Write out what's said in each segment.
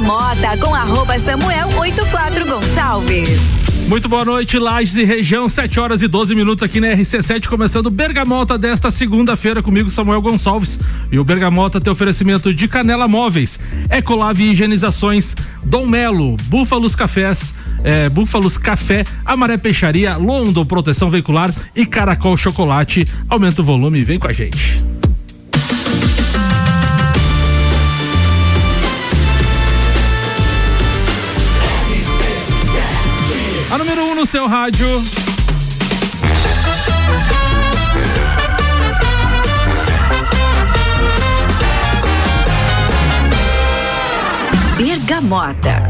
Bergamota com arroba Samuel 84 Gonçalves. Muito boa noite, Lages e região, 7 horas e 12 minutos aqui na RC7, começando Bergamota desta segunda-feira comigo, Samuel Gonçalves. E o Bergamota tem oferecimento de Canela Móveis, Ecolave Higienizações, Dom Melo, Búfalos Cafés, é, Búfalos Café, Amaré Peixaria, Londo Proteção Veicular e Caracol Chocolate. Aumenta o volume e vem com a gente. Seu rádio. Bergamota.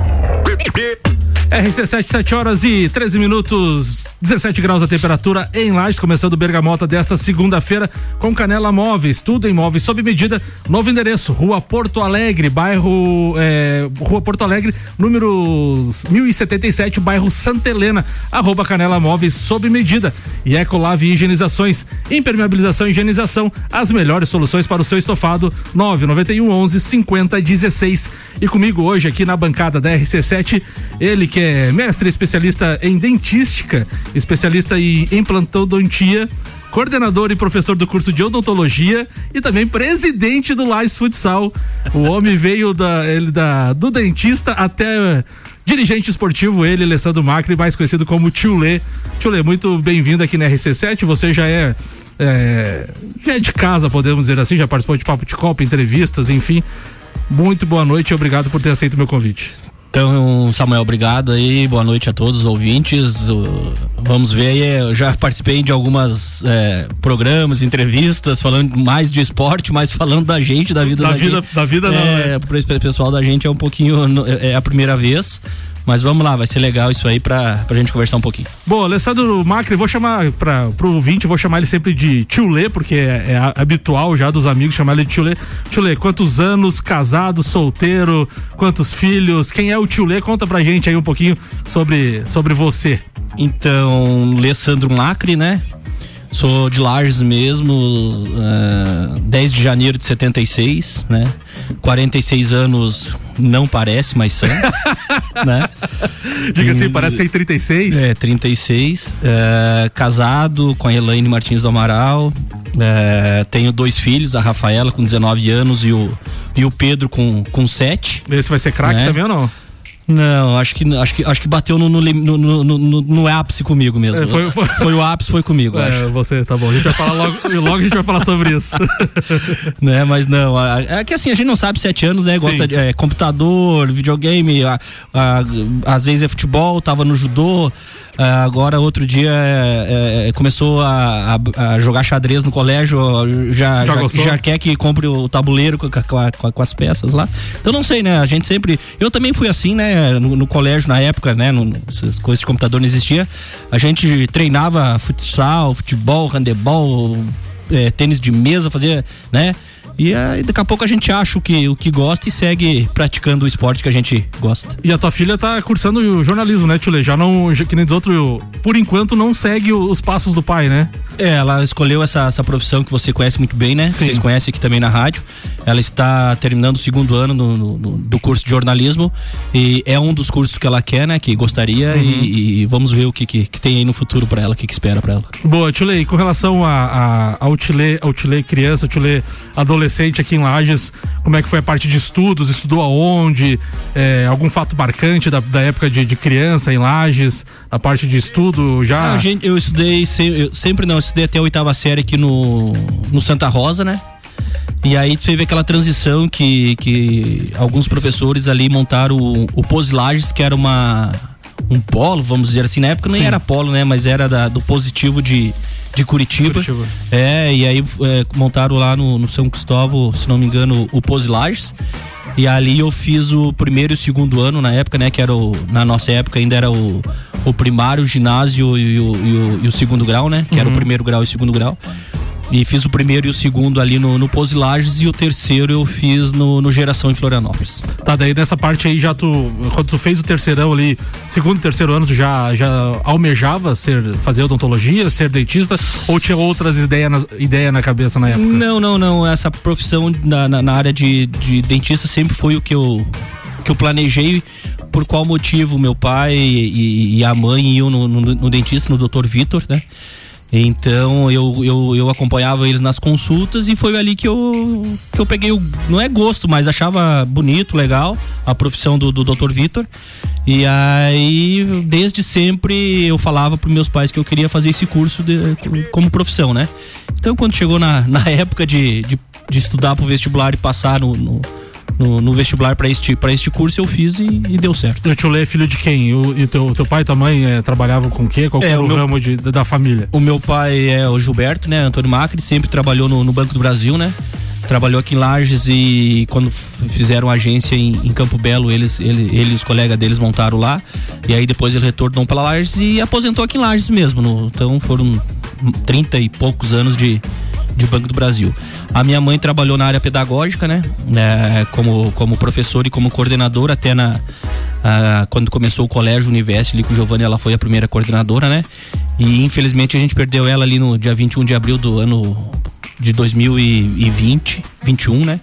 RC7, 7 horas e 13 minutos, 17 graus a temperatura em Lages, começando Bergamota desta segunda-feira com Canela Móveis, tudo em móveis sob medida. Novo endereço, Rua Porto Alegre, bairro é, Rua Porto Alegre, número 1077, bairro Santa Helena. Arroba Canela Móveis sob medida. E Ecolave Higienizações, impermeabilização e higienização, as melhores soluções para o seu estofado. 991 11 50 16. E comigo hoje aqui na bancada da RC7, ele que é mestre especialista em dentística, especialista em implantodontia, coordenador e professor do curso de odontologia e também presidente do Lais Futsal. O homem veio da, ele, da, do dentista até dirigente esportivo, ele, Alessandro Macri, mais conhecido como Tio Lê. Tio Lê, muito bem-vindo aqui na RC7. Você já é, é, já é de casa, podemos dizer assim, já participou de papo de copa, entrevistas, enfim. Muito boa noite e obrigado por ter aceito o meu convite. Então, Samuel, obrigado aí, boa noite a todos os ouvintes. Vamos ver aí, eu já participei de algumas é, programas, entrevistas, falando mais de esporte, mas falando da gente, da vida da, da vida, gente. Da vida não, é, é. pessoal da gente é um pouquinho, é a primeira vez. Mas vamos lá, vai ser legal isso aí pra, pra gente conversar um pouquinho. Bom, Alessandro Macri, vou chamar para pro ouvinte, vou chamar ele sempre de Tio Lê, porque é, é, habitual já dos amigos chamar ele de Tio Lê. Tio Lê, quantos anos, casado, solteiro, quantos filhos, quem é o Tio Lê? Conta pra gente aí um pouquinho sobre, sobre você. Então, Alessandro Macri, né? Sou de Lages mesmo, uh, 10 de janeiro de 76, né? 46 anos não parece, mas são, né? Diga assim, parece que tem 36. É, 36. Uh, casado com a Elaine Martins do Amaral. Uh, tenho dois filhos, a Rafaela com 19 anos e o, e o Pedro com, com 7. Esse vai ser craque né? também ou não? Não, acho que, acho que, acho que bateu no, no, no, no, no ápice comigo mesmo. É, foi, foi... foi, o ápice, foi comigo. É, acho. você, tá bom. A gente vai falar logo, logo a gente vai falar sobre isso. né, mas não, é que assim, a gente não sabe sete anos, né? Gosta de é, computador, videogame, a, a, às vezes é futebol, tava no judô. Uh, agora, outro dia, é, é, começou a, a, a, jogar xadrez no colégio, já, já, já, já quer que compre o tabuleiro com, com, com, as peças lá. Então, não sei, né? A gente sempre. Eu também fui assim, né? No, no colégio, na época, né? No, essas coisas de computador não existia. A gente treinava futsal, futebol, handebol, é, tênis de mesa, fazia, né? E aí daqui a pouco a gente acha o que, o que gosta e segue praticando o esporte que a gente gosta. E a tua filha tá cursando o jornalismo, né, Tchule? Já não, já, que nem dos outros, por enquanto não segue os passos do pai, né? É, ela escolheu essa, essa profissão que você conhece muito bem, né? Sim. Vocês conhecem aqui também na rádio. Ela está terminando o segundo ano no, no, do curso de jornalismo e é um dos cursos que ela quer, né? Que gostaria uhum. e, e, vamos ver o que, que, que, tem aí no futuro para ela, o que, que espera para ela. Boa, Tchule, com relação a, a, ao Tchule, ao Tchule criança, Tchule adolescente aqui em Lages, como é que foi a parte de estudos? Estudou aonde? É, algum fato marcante da, da época de, de criança em Lages? A parte de estudo já? Não, gente, eu estudei, eu sempre não, estudei até a oitava série aqui no, no Santa Rosa, né? E aí teve aquela transição que, que alguns professores ali montaram o, o Pose Lages, que era uma um polo, vamos dizer assim, na época nem Sim. era polo, né? Mas era da, do positivo de, de Curitiba. Curitiba. É, e aí é, montaram lá no, no, São Cristóvão, se não me engano, o Pose Lages. E ali eu fiz o primeiro e o segundo ano na época, né? Que era o, na nossa época ainda era o, o primário, o ginásio e o, e o, e o segundo grau, né? Que uhum. era o uhum. primeiro grau e o segundo grau. E fiz o primeiro e o segundo ali no, no Posilages e o terceiro eu fiz no, no Geração em Florianópolis. Tá, daí nessa parte aí já tu, quando tu fez o terceirão ali, segundo e terceiro ano, tu já, já almejava ser, fazer odontologia, ser dentista ou tinha outras ideias na, ideia na cabeça na época? Não, não, não. Essa profissão na, na, na área de, de dentista sempre foi o que eu que eu planejei por qual motivo meu pai e, e a mãe iam no, no, no dentista, no Dr. Vitor, né? Então eu, eu, eu acompanhava eles nas consultas e foi ali que eu, que eu peguei o. Não é gosto, mas achava bonito, legal a profissão do, do Dr. Vitor. E aí, desde sempre, eu falava para meus pais que eu queria fazer esse curso de, como profissão, né? Então, quando chegou na, na época de, de, de estudar para o vestibular e passar no, no no, no vestibular para este, pra este curso, eu fiz e, e deu certo. O Tchulê é filho de quem? O, e teu, teu pai e tua mãe é, trabalhavam com o quê? Qual é, o, meu, ramo de, da família? O meu pai é o Gilberto, né? Antônio Macri, sempre trabalhou no, no Banco do Brasil, né? trabalhou aqui em Lages e quando fizeram agência em, em Campo Belo, eles, ele, ele e os colegas deles montaram lá. E aí depois ele retornou para Lages e aposentou aqui em Lages mesmo. No, então foram 30 e poucos anos de, de Banco do Brasil. A minha mãe trabalhou na área pedagógica, né? É, como, como professor e como coordenador até na. Quando começou o colégio Univest ali com o Giovanni, ela foi a primeira coordenadora, né? E infelizmente a gente perdeu ela ali no dia 21 de abril do ano de 2020, 21, né?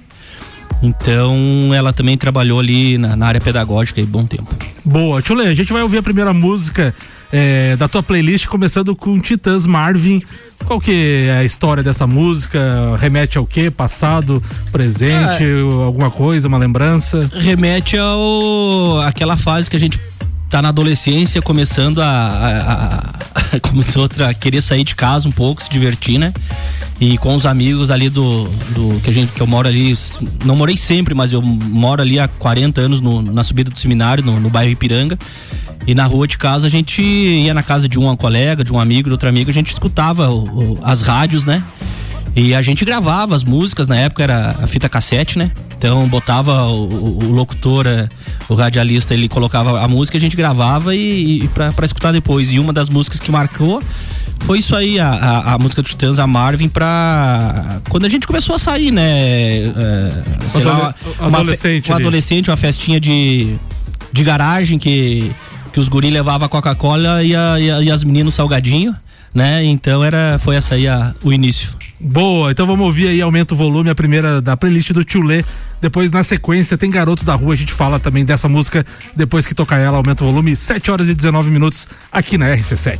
Então ela também trabalhou ali na, na área pedagógica e bom tempo. Boa, Tchule, a gente vai ouvir a primeira música é, da tua playlist, começando com Titãs Marvin. Qual que é a história dessa música? Remete ao quê? Passado, presente, é, alguma coisa, uma lembrança? Remete ao aquela fase que a gente tá na adolescência, começando a, a, a, começou querer sair de casa um pouco, se divertir, né? E com os amigos ali do, do que a gente que eu moro ali, não morei sempre, mas eu moro ali há 40 anos no, na subida do seminário, no, no bairro Ipiranga. E na rua de casa a gente ia na casa de um colega, de um amigo, de outro amigo, a gente escutava o, o, as rádios, né? E a gente gravava as músicas, na época era a fita cassete, né? Então botava o, o locutor, eh, o radialista, ele colocava a música, a gente gravava e, e pra, pra escutar depois. E uma das músicas que marcou foi isso aí, a, a, a, música do Titãs, a Marvin, pra. Quando a gente começou a sair, né? É, sei lá, uma, adolescente, uma, uma adolescente, uma festinha de, de garagem que que os guri levavam Coca-Cola e, a, e, a, e as meninas salgadinho, né? Então era, foi essa aí a, o início. Boa, então vamos ouvir aí, aumenta o volume, a primeira da playlist do Tchulê. Depois, na sequência, tem Garotos da Rua, a gente fala também dessa música depois que tocar ela, aumenta o volume, 7 horas e 19 minutos aqui na RC7.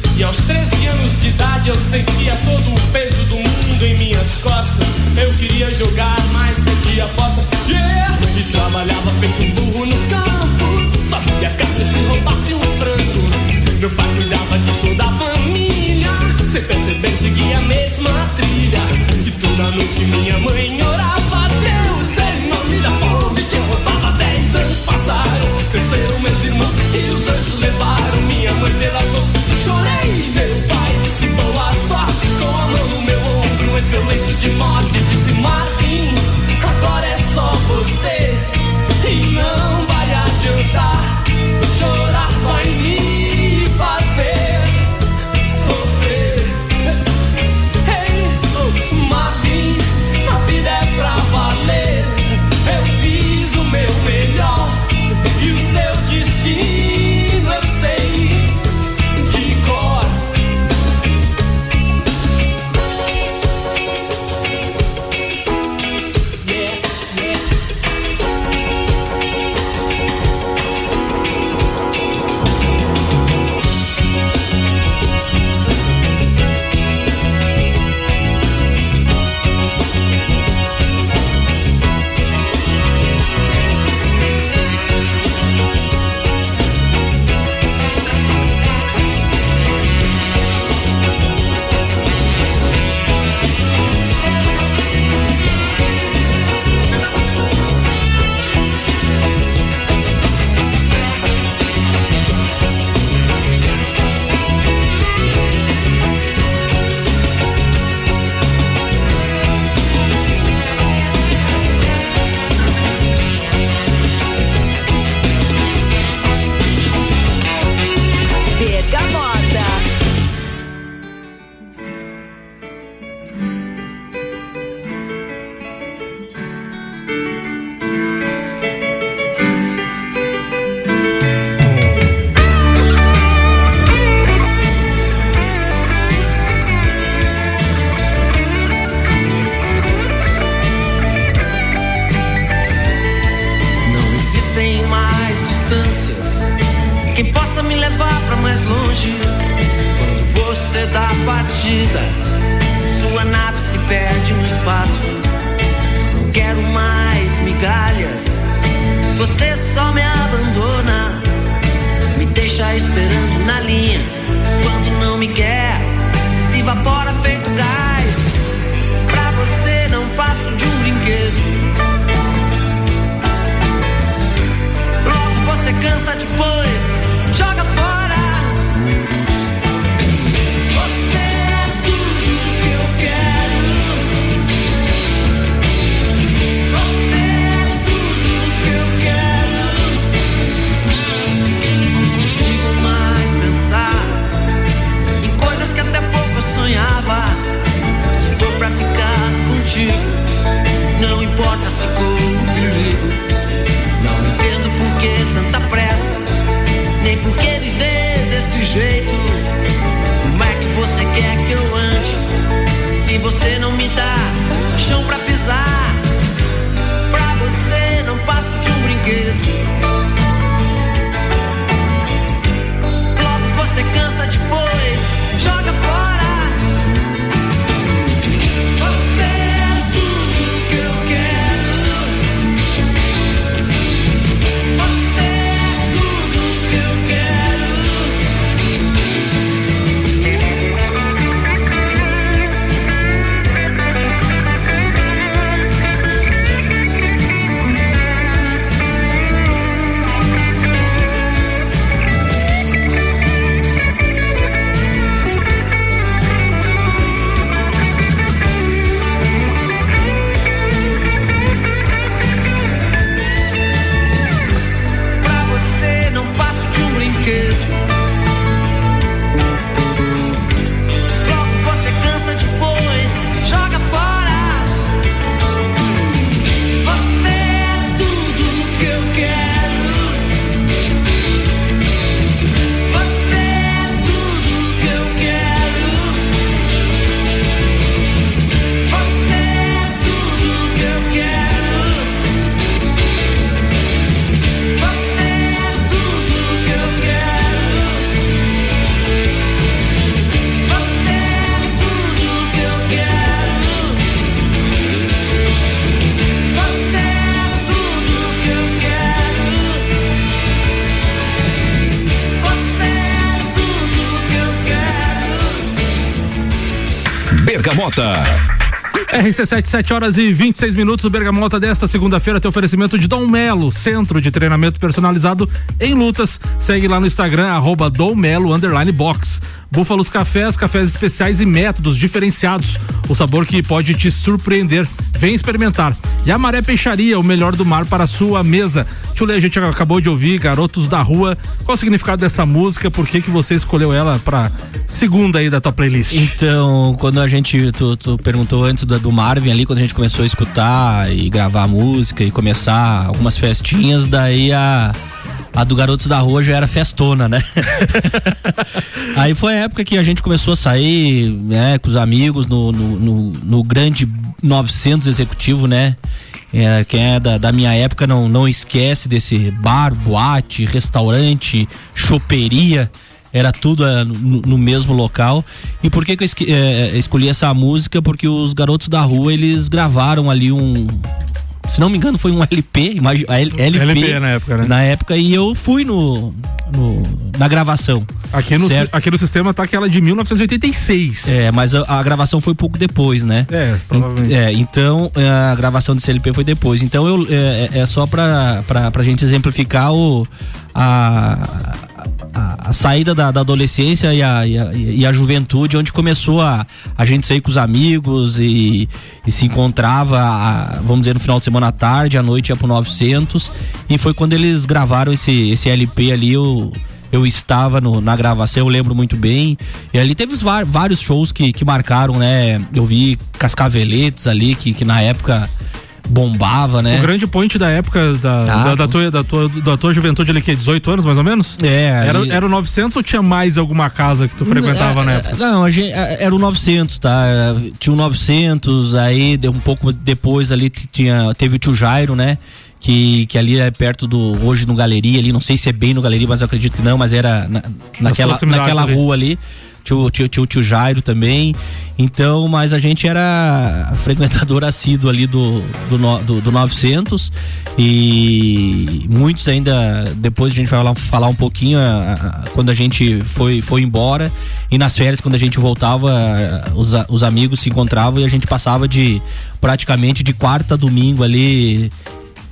E aos 13 anos de idade eu sentia todo o peso do mundo em minhas costas. Eu queria jogar mais do que aposta. Yeah! E trabalhava feito um burro nos campos. Só via carne se roubasse um frango. Meu pai cuidava de toda a família. Sem perceber, seguia a mesma trilha. E toda noite minha mãe orava a Deus em nome da fome que eu roubava passaram, cresceram meus irmãos e os anjos levaram minha mãe pelas mãos. Chorei, meu pai disse boa sorte, com a mão no meu ombro, em seu leito de morte. Disse Martim, agora é só você e não vai adiantar chorar só em mim. 在 Bergamota. RC7, 7 horas e 26 minutos. O Bergamota desta segunda-feira tem oferecimento de Dom Melo, centro de treinamento personalizado em lutas. Segue lá no Instagram, arroba Dom Melo, box. Búfalos Cafés, cafés especiais e métodos diferenciados. O sabor que pode te surpreender. Vem experimentar. E a Maré Peixaria, o melhor do mar para a sua mesa. Tchule, a gente acabou de ouvir Garotos da Rua. Qual o significado dessa música? Por que que você escolheu ela para segunda aí da tua playlist? Então, quando a gente, tu, tu perguntou antes do, do Marvin ali, quando a gente começou a escutar e gravar música e começar algumas festinhas, daí a, a do Garotos da Rua já era festona, né? Aí foi a época que a gente começou a sair, né, com os amigos no, no, no, no grande 900 executivo, né? É, quem é da, da, minha época não, não esquece desse bar, boate, restaurante, choperia era tudo é, no, no, mesmo local. E por que, que eu esque, é, escolhi essa música? Porque os garotos da rua eles gravaram ali um. Se não me engano, foi um LP, LP, LP na época, né? Na época, e eu fui no, no na gravação. Aqui no, aqui no sistema tá aquela de 1986. É, mas a, a gravação foi pouco depois, né? É, provavelmente. É, então a gravação desse LP foi depois. Então eu, é, é só pra, pra, pra gente exemplificar o, a, a, a saída da, da adolescência e a, e a, e, a, juventude, onde começou a, a gente sair com os amigos e, e se encontrava, a, vamos dizer, no final de semana à tarde, à noite ia pro 900. E foi quando eles gravaram esse, esse LP ali, eu, eu estava no, na gravação, eu lembro muito bem. E ali teve vários shows que, que marcaram, né? Eu vi Cascaveletes ali, que, que na época bombava, né? O grande point da época da, ah, da, da, tua, da, tua, da tua juventude ali, que 18 anos mais ou menos? É. Era, e... era o 900 ou tinha mais alguma casa que tu frequentava é, na época? Não, a gente, é, era o 900, tá? Tinha o 900, aí um pouco depois ali tinha, teve o tio Jairo, né? que, que ali é perto do hoje no Galeria ali, não sei se é bem no Galeria, mas eu acredito que não, mas era na, naquela, naquela ali. rua ali tio, tio, tio, Jairo também. Então, mas a gente era frequentador assíduo ali do, do, do, do 900 e muitos ainda, depois a gente vai falar, falar um pouquinho, a, a, quando a gente foi, foi embora e nas férias, quando a gente voltava, os, os amigos se encontravam e a gente passava de praticamente de quarta a domingo ali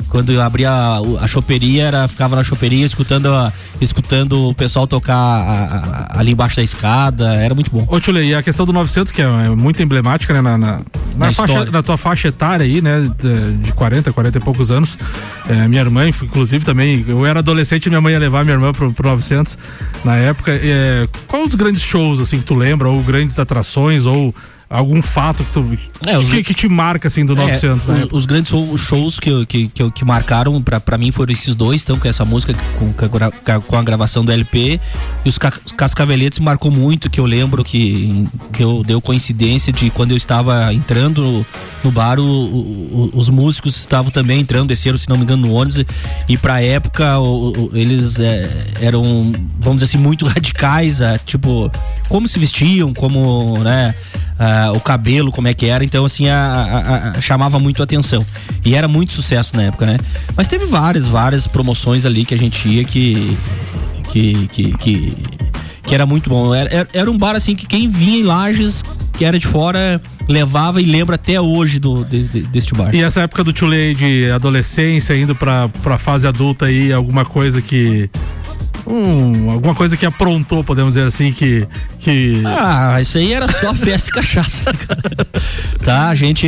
quando eu abria a, a choperia, era, ficava na choperia escutando, a, escutando o pessoal tocar a, ali embaixo da escada, era muito bom. Ô Tchule, e a questão do 900, que é, é muito emblemática, né, na, na, na, faixa, na tua faixa etária aí, né, de, de 40, 40 e poucos anos, é, minha irmã, inclusive também, eu era adolescente e minha mãe ia levar minha irmã pro, pro 900 na época, é, qual os grandes shows, assim, que tu lembra, ou grandes atrações, ou algum fato que, tu, é, os, que, que, te marca assim do 900, é, né? Os, os, grandes shows que, que, que, que marcaram para mim foram esses dois, então, com essa música com, com a gravação do LP e os Cascaveletes marcou muito, que eu lembro que deu, deu coincidência de quando eu estava entrando no bar, o, o, os músicos estavam também entrando, desceram, se não me engano, no ônibus e pra época o, eles é, eram, vamos dizer assim, muito radicais, é, tipo, como se vestiam, como, né, uh, o cabelo, como é que era. Então, assim, a, a, a, chamava muito atenção. E era muito sucesso na época, né? Mas teve várias, várias promoções ali que a gente ia que. que, que, que, que era muito bom. Era, era um bar, assim, que quem vinha em Lages, que era de fora levava e lembra até hoje do, de, de, deste bar. E essa época do Tulei de adolescência, indo pra, pra fase adulta aí, alguma coisa que um, alguma coisa que aprontou, podemos dizer assim, que. que... Ah, isso aí era só festa e cachaça, cara. Tá, a gente.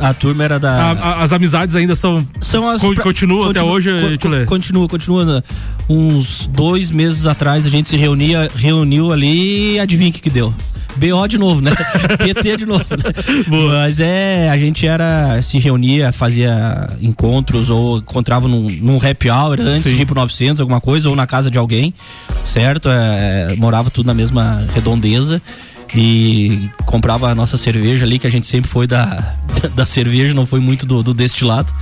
A, a turma era da. A, a, as amizades ainda são. São as. Co, continua até hoje, co, Continua, continua. Uns dois meses atrás a gente se reunia, reuniu ali e adivinha o que, que deu? BO de novo, né? PT de novo. Né? Mas é, a gente era, se reunia, fazia encontros ou encontrava num, num happy hour antes Sim. de ir pro 900, alguma coisa, ou na casa de alguém, certo? É, morava tudo na mesma redondeza e comprava a nossa cerveja ali, que a gente sempre foi da, da cerveja, não foi muito do, do destilado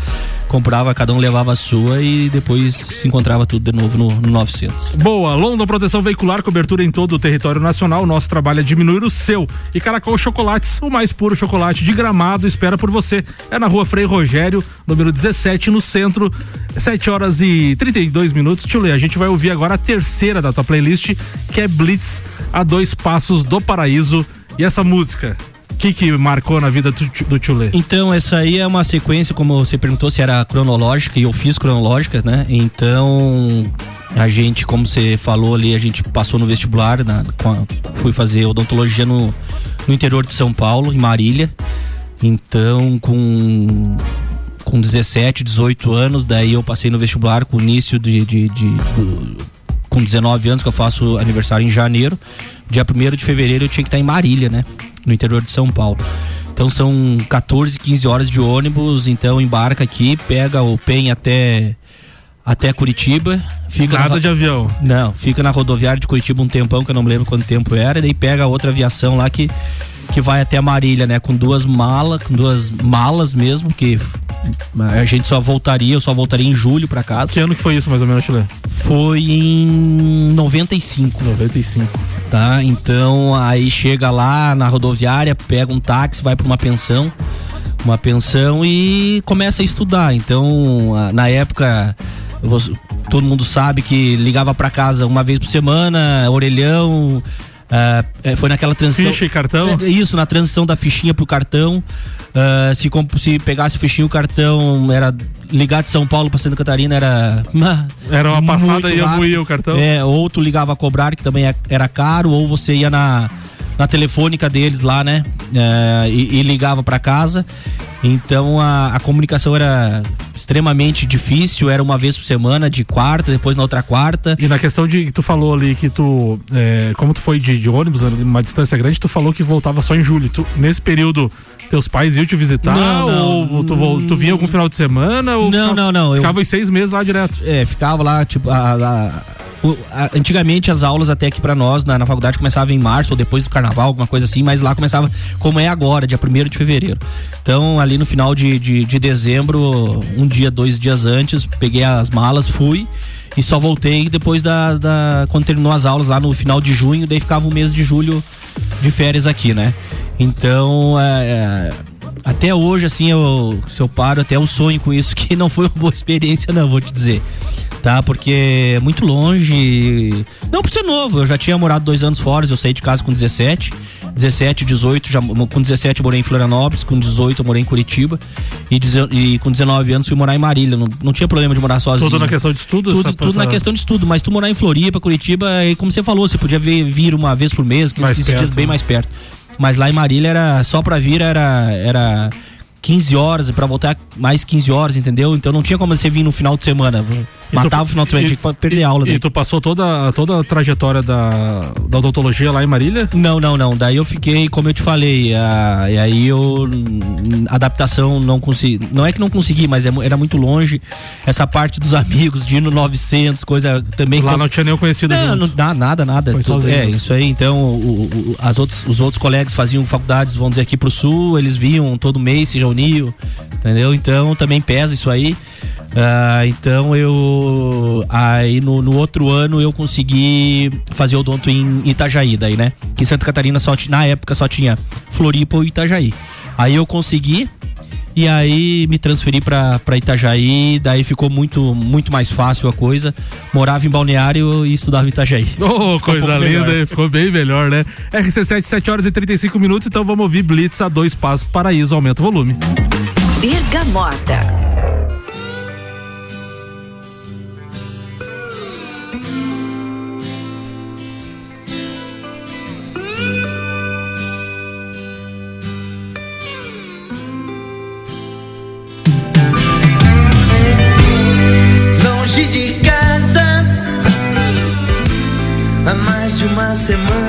comprava, cada um levava a sua e depois se encontrava tudo de novo no, no 900. Boa, London Proteção Veicular, cobertura em todo o território nacional. Nosso trabalho é diminuir o seu. E Caracol Chocolates, o mais puro chocolate de gramado, espera por você. É na rua Frei Rogério, número 17, no centro, 7 horas e 32 minutos. Tchule, a gente vai ouvir agora a terceira da tua playlist, que é Blitz, a dois passos do paraíso. E essa música, que que marcou na vida do, Tchulê? Então, essa aí é uma sequência, como você perguntou se era cronológica, e eu fiz cronológica, né? Então, a gente, como você falou ali, a gente passou no vestibular, na, a, fui fazer odontologia no, no interior de São Paulo, em Marília. Então, com com 17, 18 anos, daí eu passei no vestibular com início de, de, de, de com 19 anos, que eu faço aniversário em janeiro. Dia 1 de fevereiro eu tinha que estar em Marília, né? No interior de São Paulo. Então são 14, 15 horas de ônibus, então embarca aqui, pega o PEN até até Curitiba. Fica Nada na, de avião. Não, fica na rodoviária de Curitiba um tempão, que eu não me lembro quanto tempo era, e daí pega outra aviação lá que, que vai até Marília, né? Com duas malas, com duas malas mesmo, que a gente só voltaria, eu só voltaria em julho para casa. Que ano que foi isso, mais ou menos, Chile? Foi em 95. 95. Tá? Então aí chega lá na rodoviária, pega um táxi, vai para uma pensão, uma pensão e começa a estudar. Então, na época todo mundo sabe que ligava para casa uma vez por semana, orelhão, Uh, foi naquela transição. Ficha e cartão? É, isso, na transição da fichinha pro cartão. Uh, se, se pegasse fichinha o cartão, era ligar de São Paulo para Santa Catarina era. Era uma passada e ia o cartão. É, ou tu ligava a cobrar, que também é, era caro, ou você ia na, na telefônica deles lá, né? Uh, e, e, ligava para casa. Então a, a comunicação era extremamente difícil, era uma vez por semana, de quarta, depois na outra quarta. E na questão de que tu falou ali que tu, é, como tu foi de, de ônibus, uma distância grande, tu falou que voltava só em julho. Tu, nesse período, teus pais iam te visitar? Não, não, ou tu, tu vinha algum final de semana? Ou não, não, não. Ficava eu, seis meses lá direto? É, ficava lá, tipo, a, a, antigamente as aulas até aqui para nós na, na, faculdade começavam em março ou depois do carnaval, alguma coisa assim, mas lá começava como é agora, dia 1 de fevereiro. Então, ali no final de, de, de dezembro, um dia, dois dias antes, peguei as malas, fui e só voltei depois da, da quando terminou as aulas lá no final de junho, daí ficava o mês de julho de férias aqui, né? Então, é, é, até hoje, assim, eu, se eu paro, até eu sonho com isso, que não foi uma boa experiência, não, vou te dizer tá? Porque é muito longe. Não por ser novo, eu já tinha morado dois anos fora, eu saí de casa com 17. 17, 18, já, com 17 eu morei em Florianópolis, com 18 eu morei em Curitiba e, e com 19 anos fui morar em Marília. Não, não tinha problema de morar sozinho. Tudo na questão de estudo? Tudo, tudo na questão de estudo, mas tu morar em Floripa, Curitiba, e como você falou, você podia vir, vir uma vez por mês, 15, 15 dias bem mais perto. Mas lá em Marília era só pra vir era era 15 horas para voltar mais 15 horas, entendeu? Então não tinha como você vir no final de semana. Matava tu, o final de semana, tinha que perder e, aula. Daí. E tu passou toda, toda a trajetória da, da odontologia lá em Marília? Não, não, não. Daí eu fiquei, como eu te falei, a, e aí eu. Adaptação não consegui. Não é que não consegui, mas é, era muito longe. Essa parte dos amigos, de ir no 900, coisa também. Lá não tinha nenhum conhecido não, não, nada, nada. Foi sozinho. É, isso aí. Então, o, o, as outros, os outros colegas faziam faculdades, vamos dizer, aqui pro sul, eles vinham todo mês, se reuniam, entendeu? Então também pesa isso aí. Uh, então eu. Aí no, no, outro ano eu consegui fazer odonto em Itajaí, daí, né? Que em Santa Catarina só na época só tinha Floripa ou Itajaí. Aí eu consegui. E aí me transferi para Itajaí, daí ficou muito muito mais fácil a coisa. Morava em Balneário e estudava em Itajaí. Oh, coisa um linda, melhor. ficou bem melhor, né? RC7, 7 horas e 35 minutos, então vamos ouvir Blitz a dois passos, paraíso, aumenta o volume. Bergamota. Semana.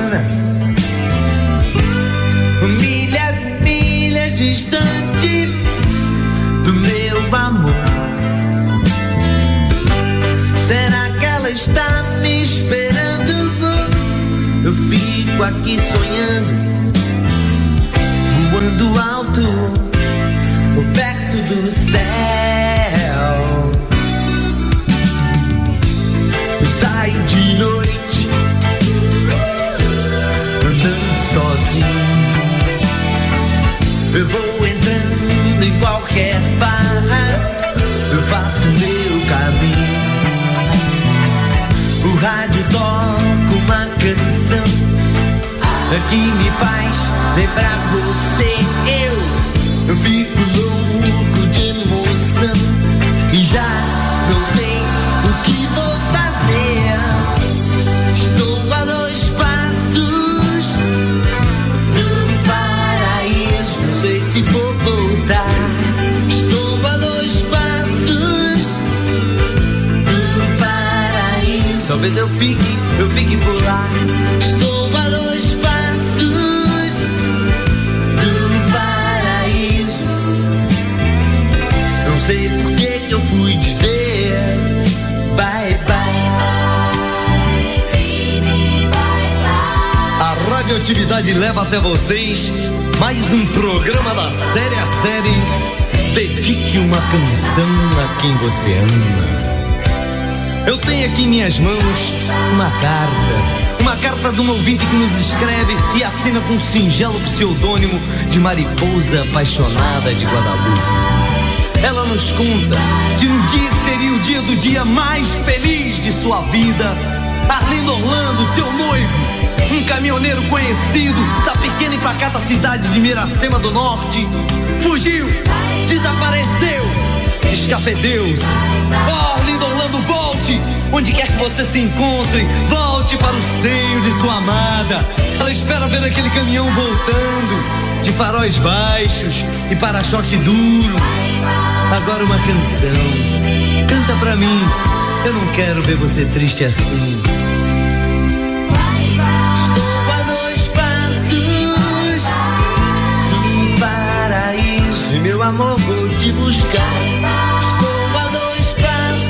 Com um singelo pseudônimo de mariposa apaixonada de Guadalupe. Ela nos conta que no dia que seria o dia do dia mais feliz de sua vida, Arlindo Orlando, seu noivo, um caminhoneiro conhecido da pequena e pacata cidade de Miracema do Norte, fugiu, desapareceu, escafedeu-se. Oh, Arlindo Orlando, volte! Onde quer que você se encontre, volte para o seio de sua amada. Ela espera ver aquele caminhão voltando, de faróis baixos e para-choque duro. Agora uma canção. Canta pra mim. Eu não quero ver você triste assim. Meu amor, vou te buscar.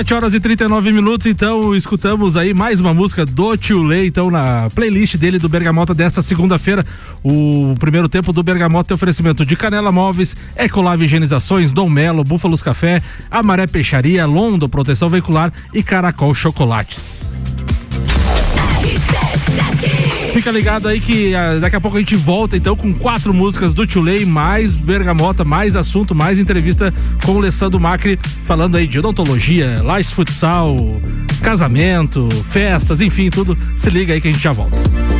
Sete horas e 39 minutos, então escutamos aí mais uma música do Tio Lei, então na playlist dele do Bergamota desta segunda-feira. O primeiro tempo do Bergamota tem oferecimento de Canela Móveis, Ecolave Higienizações, Dom Melo, Búfalos Café, Amaré Peixaria, Londo Proteção Veicular e Caracol Chocolates. Fica ligado aí que ah, daqui a pouco a gente volta então com quatro músicas do Tchulei, mais bergamota, mais assunto, mais entrevista com o Alessandro Macri, falando aí de odontologia, lice futsal, casamento, festas, enfim, tudo. Se liga aí que a gente já volta.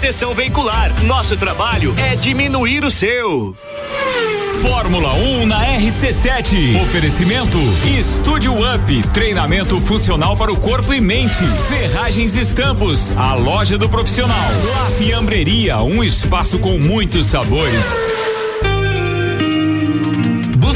Proteção Veicular. Nosso trabalho é diminuir o seu. Fórmula 1 na RC7. Oferecimento Estúdio Up. Treinamento funcional para o corpo e mente. Ferragens e Estampos. A loja do profissional. La Fiambreria. Um espaço com muitos sabores.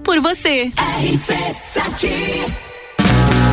por você.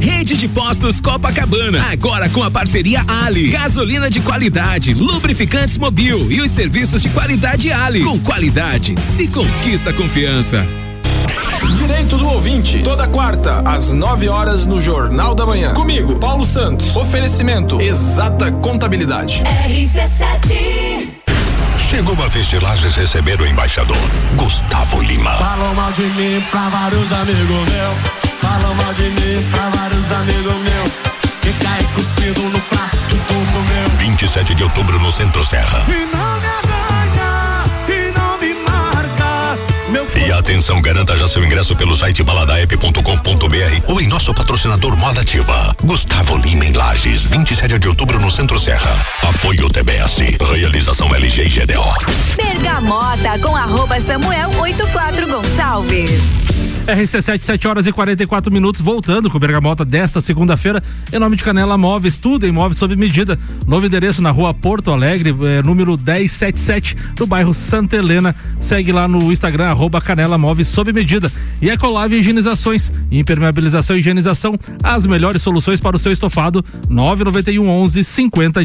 Rede de Postos Copacabana, agora com a parceria Ali. Gasolina de qualidade, lubrificantes mobil e os serviços de qualidade Ali. Com qualidade, se conquista confiança. Direito do ouvinte, toda quarta, às 9 horas no Jornal da Manhã. Comigo, Paulo Santos. Oferecimento, exata contabilidade. RC7 Chegou a vez de Lages receber o embaixador, Gustavo Lima. Falam mal de mim pra vários amigos meus. Falam mal de mim pra vários amigos meus. Que cai cuspido no prato que tu comeu. 27 de outubro no Centro Serra. E não me Meu E atenção, garanta já seu ingresso pelo site baladaep.com.br ou em nosso patrocinador Moda Ativa. Gustavo Lima em Lages, 27 de outubro no Centro Serra. Apoio TBS. Realização LG e GDO. Bergamota com arroba Samuel 84 Gonçalves. RC7, 7 horas e 44 minutos, voltando com o Bergamota desta segunda-feira, em nome de Canela Móveis, tudo em móveis sob medida. Novo endereço na rua Porto Alegre, eh, número 1077, no bairro Santa Helena. Segue lá no Instagram, arroba Canela Móveis sob medida. E Ecolave Higienizações, impermeabilização e higienização, as melhores soluções para o seu estofado, 991 11 50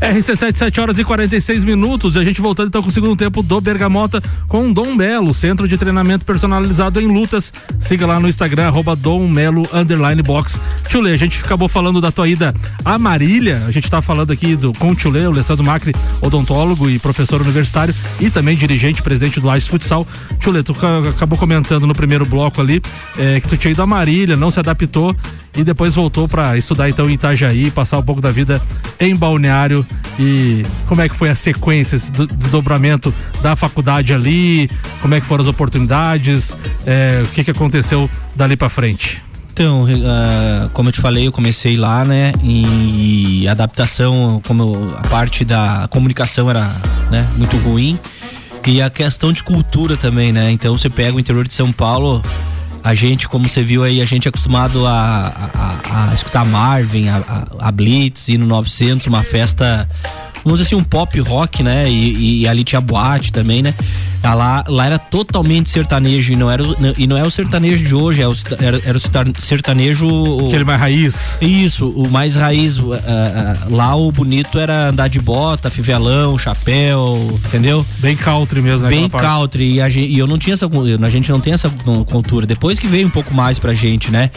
RC7, 7 horas e 46 minutos. E a gente voltando então com o segundo tempo do Bergamota com Dom Melo, centro de treinamento personalizado em lutas. Siga lá no Instagram, arroba Dom Melo underline box. A gente acabou falando da tua ida a Marília. A gente tá falando aqui do, com o Tchulê, o Alessandro Macri, odontólogo e professor universitário e também dirigente, presidente do Lages Futsal. Tchulê, tu ca- acabou comentando no primeiro bloco ali eh, que tu tinha ido a Marília, não se adaptou e depois voltou para estudar então em Itajaí, passar um pouco da vida em Balneário e como é que foi a sequência, esse do- desdobramento da faculdade ali, como é que foram as oportunidades, é, o que que aconteceu dali para frente? Então, ah, como eu te falei, eu comecei lá, né? E adaptação, como a parte da comunicação era né, muito ruim. E a questão de cultura também, né? Então você pega o interior de São Paulo, a gente, como você viu aí, a gente é acostumado a, a- a escutar Marvin, a, a, Blitz, ir no 900, uma festa, vamos dizer assim, um pop rock, né? E, e ali tinha boate também, né? Ah, Lá, lá era totalmente sertanejo e não era, o- e não é o sertanejo de hoje, é o, era, era o serta- sertanejo. Aquele mais raiz. Isso, o mais raiz. ah, ah, lá o bonito era andar de bota, fivelão, chapéu, entendeu? Bem country mesmo, né? Bem country. E a, gente, e eu não tinha essa. A gente não tem essa cultura. Depois que veio um pouco mais pra gente, né?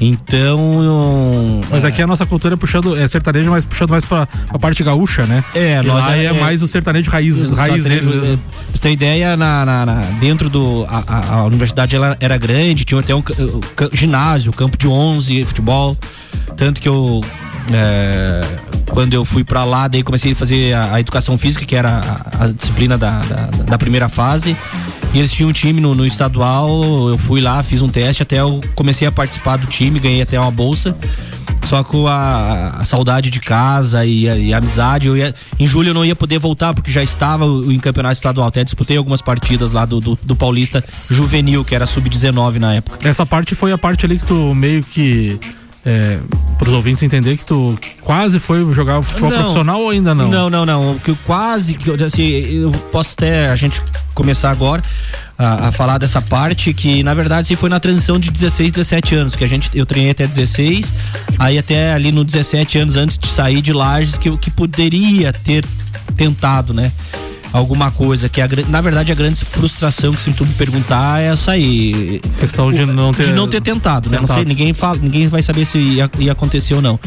Então. Mas aqui a nossa cultura é puxando, é sertanejo, mas puxando mais pra, pra parte gaúcha, né? É, e nós lá é, é- mais o sertanejo raiz, O raiz deles. mesmo. Pra você ter ideia, na, na- na- dentro do. A, a- a universidade ela era grande, tinha até um uh, ca- ginásio, campo de 11, futebol. Tanto que eu É, quando eu fui pra lá, daí comecei a fazer a, a educação física, que era a, a disciplina da, da, da primeira fase. E eles tinham um time no, no estadual, eu fui lá, fiz um teste, até eu comecei a participar do time, ganhei até uma bolsa. Só com a, a saudade de casa e a, e amizade, eu ia, em julho eu não ia poder voltar porque já estava em campeonato estadual. Até disputei algumas partidas lá do, do, do Paulista Juvenil, que era sub-19 na época. Essa parte foi a parte ali que tu meio que. É, pros ouvintes entender que tu quase foi jogar futebol Não. profissional ou ainda não? Não, não, não. O que quase, que eu, assim, eu posso até a gente começar agora a, a falar dessa parte que na verdade assim, foi na transição de 16, 17 anos que a gente eu treinei até 16, aí até ali no 17 anos antes de sair de Lages que eu que poderia ter tentado, né? Alguma coisa que a, gran- na verdade a grande frustração que se tu me perguntar é essa aí. Questão de não ter- de não ter tentado, né? Não sei, ninguém fala, ninguém vai saber se ia, ia acontecer ou não.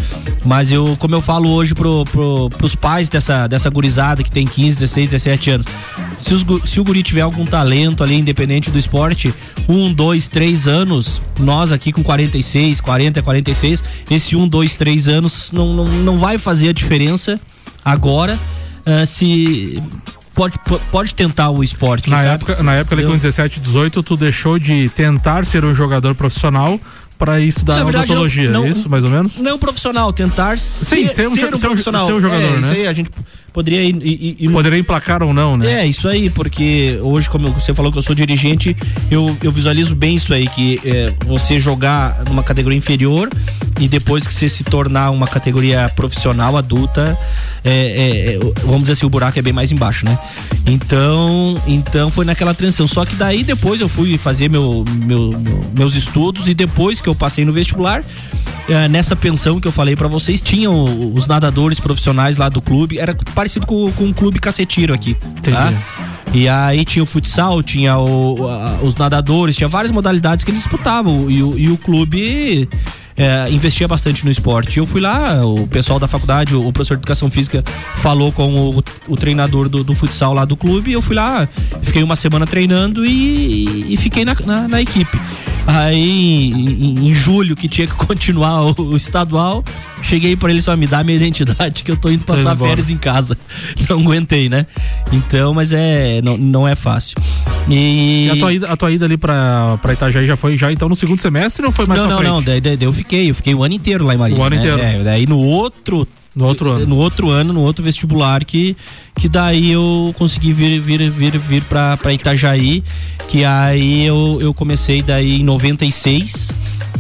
Mas eu, como eu falo hoje pro, pro, pros pais dessa, dessa gurizada que tem 15, 16, 17 anos, se, os se o guri tiver algum talento ali, independente do esporte, um, dois, três anos, nós aqui com 46, 40, 46, esse um, dois, três anos não, não, não vai fazer a diferença agora ah, se pode, pode tentar o esporte. Na sabe? época, na época ali com 17, 18, tu deixou de tentar ser um jogador profissional pra ir estudar verdade, odontologia, não- é isso, mais ou menos? Não profissional, tentar Sim, ser um jo- ser um- profissional. ser um jogador, é, né? Isso aí, a gente poderia ir, ir- ir- Poderia emplacar ou não, né? É, isso aí, porque hoje, como você falou que eu sou dirigente, eu, eu visualizo bem isso aí, que é, você jogar numa categoria inferior e depois que você se tornar uma categoria profissional, adulta, é, é, é, vamos dizer assim, o buraco é bem mais embaixo, né? Então, então foi naquela transição. Só que daí depois eu fui fazer meu, meu- meu- meus estudos e depois que eu passei no vestibular, é, nessa pensão que eu falei pra vocês, tinham os nadadores profissionais lá do clube, era parecido com, com um clube cacetiro aqui, tá? E aí tinha o futsal, tinha o- a- os nadadores, tinha várias modalidades que eles disputavam e, o- e o clube é, investia bastante no esporte. Eu fui lá, o pessoal da faculdade, o, professor de educação física falou com o, o treinador do, do futsal lá do clube e eu fui lá, fiquei uma semana treinando e, e fiquei na, na- na equipe. Aí, em, em julho, que tinha que continuar o, o estadual, cheguei pra ele só me dar minha identidade, que eu tô indo Tô passar embora. férias em casa. Não aguentei, né? Então, mas é. Não, não é fácil. E. E a tua ida, a tua ida ali pra, pra Itajaí já foi já então no segundo semestre ou foi mais não, não, frente? não, daí, daí- daí eu fiquei, eu fiquei o ano inteiro lá em Marília. O ano né? inteiro. É, daí no outro. No outro ano. No outro ano, no outro vestibular, que, que daí eu consegui vir, vir, vir, vir pra, Itajaí, que aí eu, eu comecei daí em 96,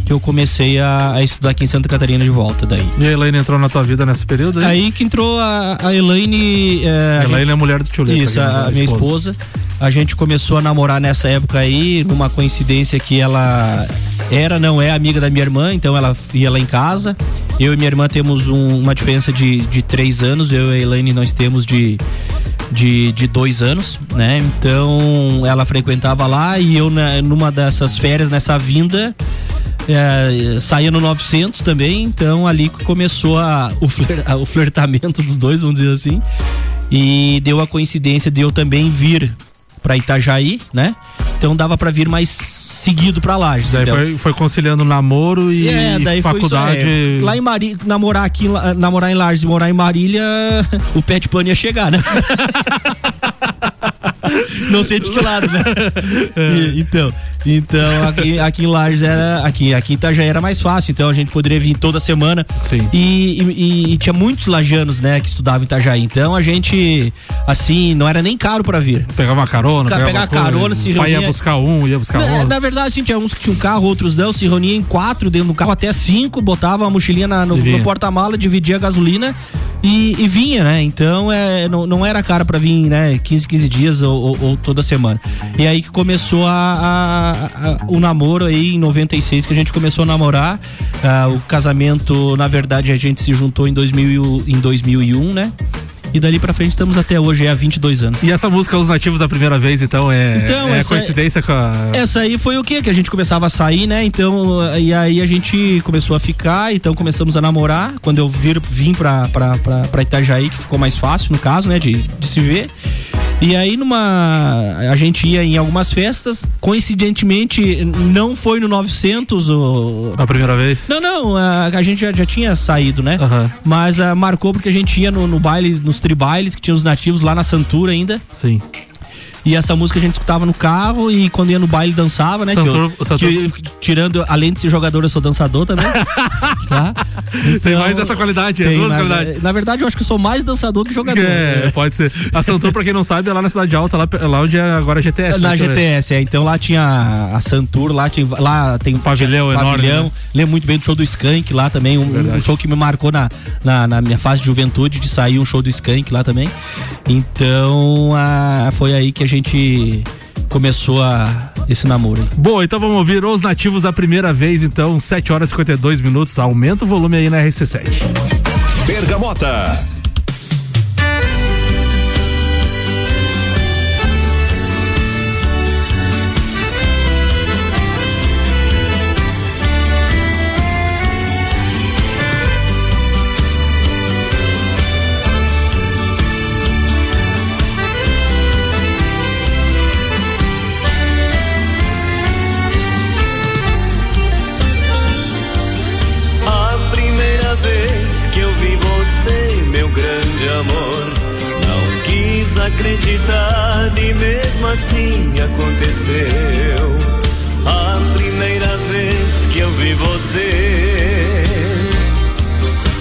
que eu comecei a, a estudar aqui em Santa Catarina de volta daí. E a Elaine entrou na tua vida nesse período aí? Aí que entrou a, a Elaine. É, A Elaine é a mulher do tio Leco, Isso, a, a minha esposa. esposa. A gente começou a namorar nessa época aí, numa coincidência que ela era, não é amiga da minha irmã, então ela ia lá em casa. Eu e minha irmã temos um- uma diferença de, de três anos, eu e a Elaine nós temos de, de, de dois anos, né? Então ela frequentava lá e eu na- numa dessas férias, nessa vinda, é, saía no 900 também, então ali começou a, o, fler- a- o flertamento dos dois, vamos dizer assim. E deu a coincidência de eu também vir pra Itajaí, né? Então dava pra vir mais seguido pra Lages. Daí então. foi, foi conciliando namoro e É, daí foi isso, faculdade. é. Lá em Marília, namorar aqui, namorar em Lages e morar em Marília, o pet pan ia chegar, né? Não sei de que lado, né? E- então, então aqui, aqui em Lages era. Aqui, aqui em Itajaí era mais fácil, então a gente poderia vir toda semana. Sim. E, e- e tinha muitos lajanos, né, que estudavam em Itajaí. Então a gente, assim, não era nem caro pra vir. Pegava uma carona, Ca- pegava pegar coisa, carona, se o pai ia reunia- buscar um, ia buscar na, outro. na verdade, assim, tinha uns que tinham carro, outros não, se reuniam em quatro dentro do carro, até cinco, botava a mochilinha na- no, no porta-mala, dividia a gasolina e, e vinha, né? Então é, não, não era caro pra vir, né? 15, 15 dias ou, ou- ou toda semana. E aí que começou a, a- a- o namoro aí em 96, que a gente começou a namorar. Ah, o casamento, na verdade, a gente se juntou em, 2000, e o- em 2001, né? E dali pra frente estamos até hoje, é há 22 anos. E essa música Os Nativos da primeira vez, então, é, Então, é essa coincidência com a. Essa aí foi o que? Que a gente começava a sair, né? Então, e aí a gente começou a ficar, então começamos a namorar. Quando eu vir, vim pra, pra, pra, pra Itajaí, que ficou mais fácil, no caso, né? De, de se ver. E aí numa a gente ia em algumas festas, coincidentemente não foi no 900 o A primeira vez? Não, não, a, a gente já, já tinha saído, né? Mas ah, marcou porque a gente ia no, no baile, nos tribailes que tinha os nativos lá na Santura ainda. Sim. E essa música a gente escutava no carro e quando ia no baile dançava, né? Que eu- que- tirando, além de ser jogador, eu sou dançador também. tá? Tem mais essa qualidade, é Tem, duas mas, qualidades. eh, Na verdade, eu acho que eu sou mais dançador que jogador. É, pode ser. A Santur, pra quem não sabe, é lá na Cidade Alta, lá, lá onde é agora a GTS. Na né? GTS, é. Então lá tinha a Santur, lá, tinha, lá tem Pavilhão tinha enorme, né? Lembro muito bem do show do Skank lá também. Um, um show que me marcou na, na, na minha fase de juventude, de sair um show do Skank lá também. Então a, foi aí que a gente começou a, esse namoro. Boa, então vamos ouvir os nativos a primeira vez, então, 7 horas e 52 minutos. Aumenta o volume aí na RC7. Bergamota. Acreditar e mesmo assim aconteceu. A primeira vez que eu vi você,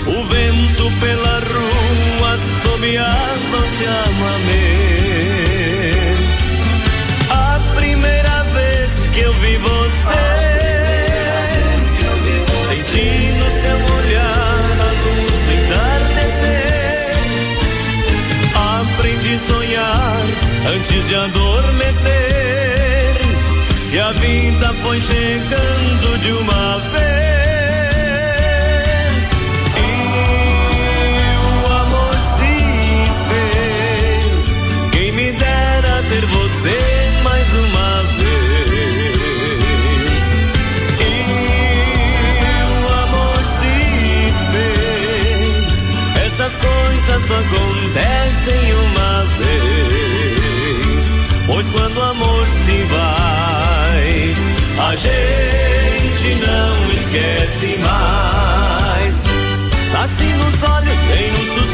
o vento pela rua assobiava te amamei. De adormecer. E a vida foi chegando de uma vez. E o amor se fez. Quem me dera ter você mais uma vez. E o amor se fez. Essas coisas só acontecem uma vez. A gente não esquece mais. Assim nos olhos, um suspiro,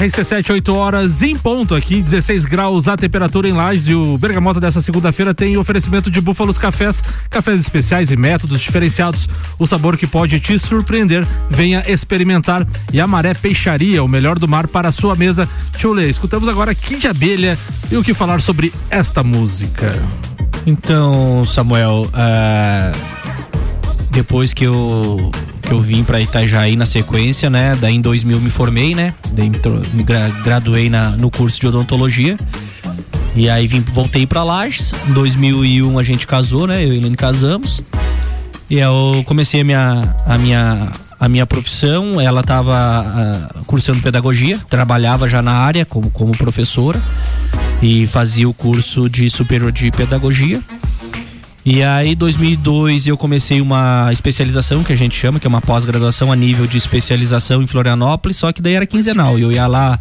RC7, 8 horas em ponto aqui, 16 graus a temperatura em Lages e o Bergamota dessa segunda-feira tem oferecimento de Búfalos Cafés, cafés especiais e métodos diferenciados. O sabor que pode te surpreender, venha experimentar. E a Maré Peixaria, o melhor do mar para a sua mesa. Tchule, escutamos agora Kid Abelha e o que falar sobre esta música. Então, Samuel, ah, depois que eu que eu vim para Itajaí na sequência, né? Daí em 2000 me formei, né? Daí me, graduei na, no curso de odontologia. E aí vim, voltei para Lages. Em 2001 a gente casou, né? Eu e Helene casamos. E eu comecei a minha, a minha, a minha profissão. Ela estava cursando pedagogia, trabalhava já na área como, como professora e fazia o curso de superior de pedagogia. E aí, em 2002, eu comecei uma especialização que a gente chama, que é uma pós-graduação a nível de especialização em Florianópolis, só que daí era quinzenal. Eu ia lá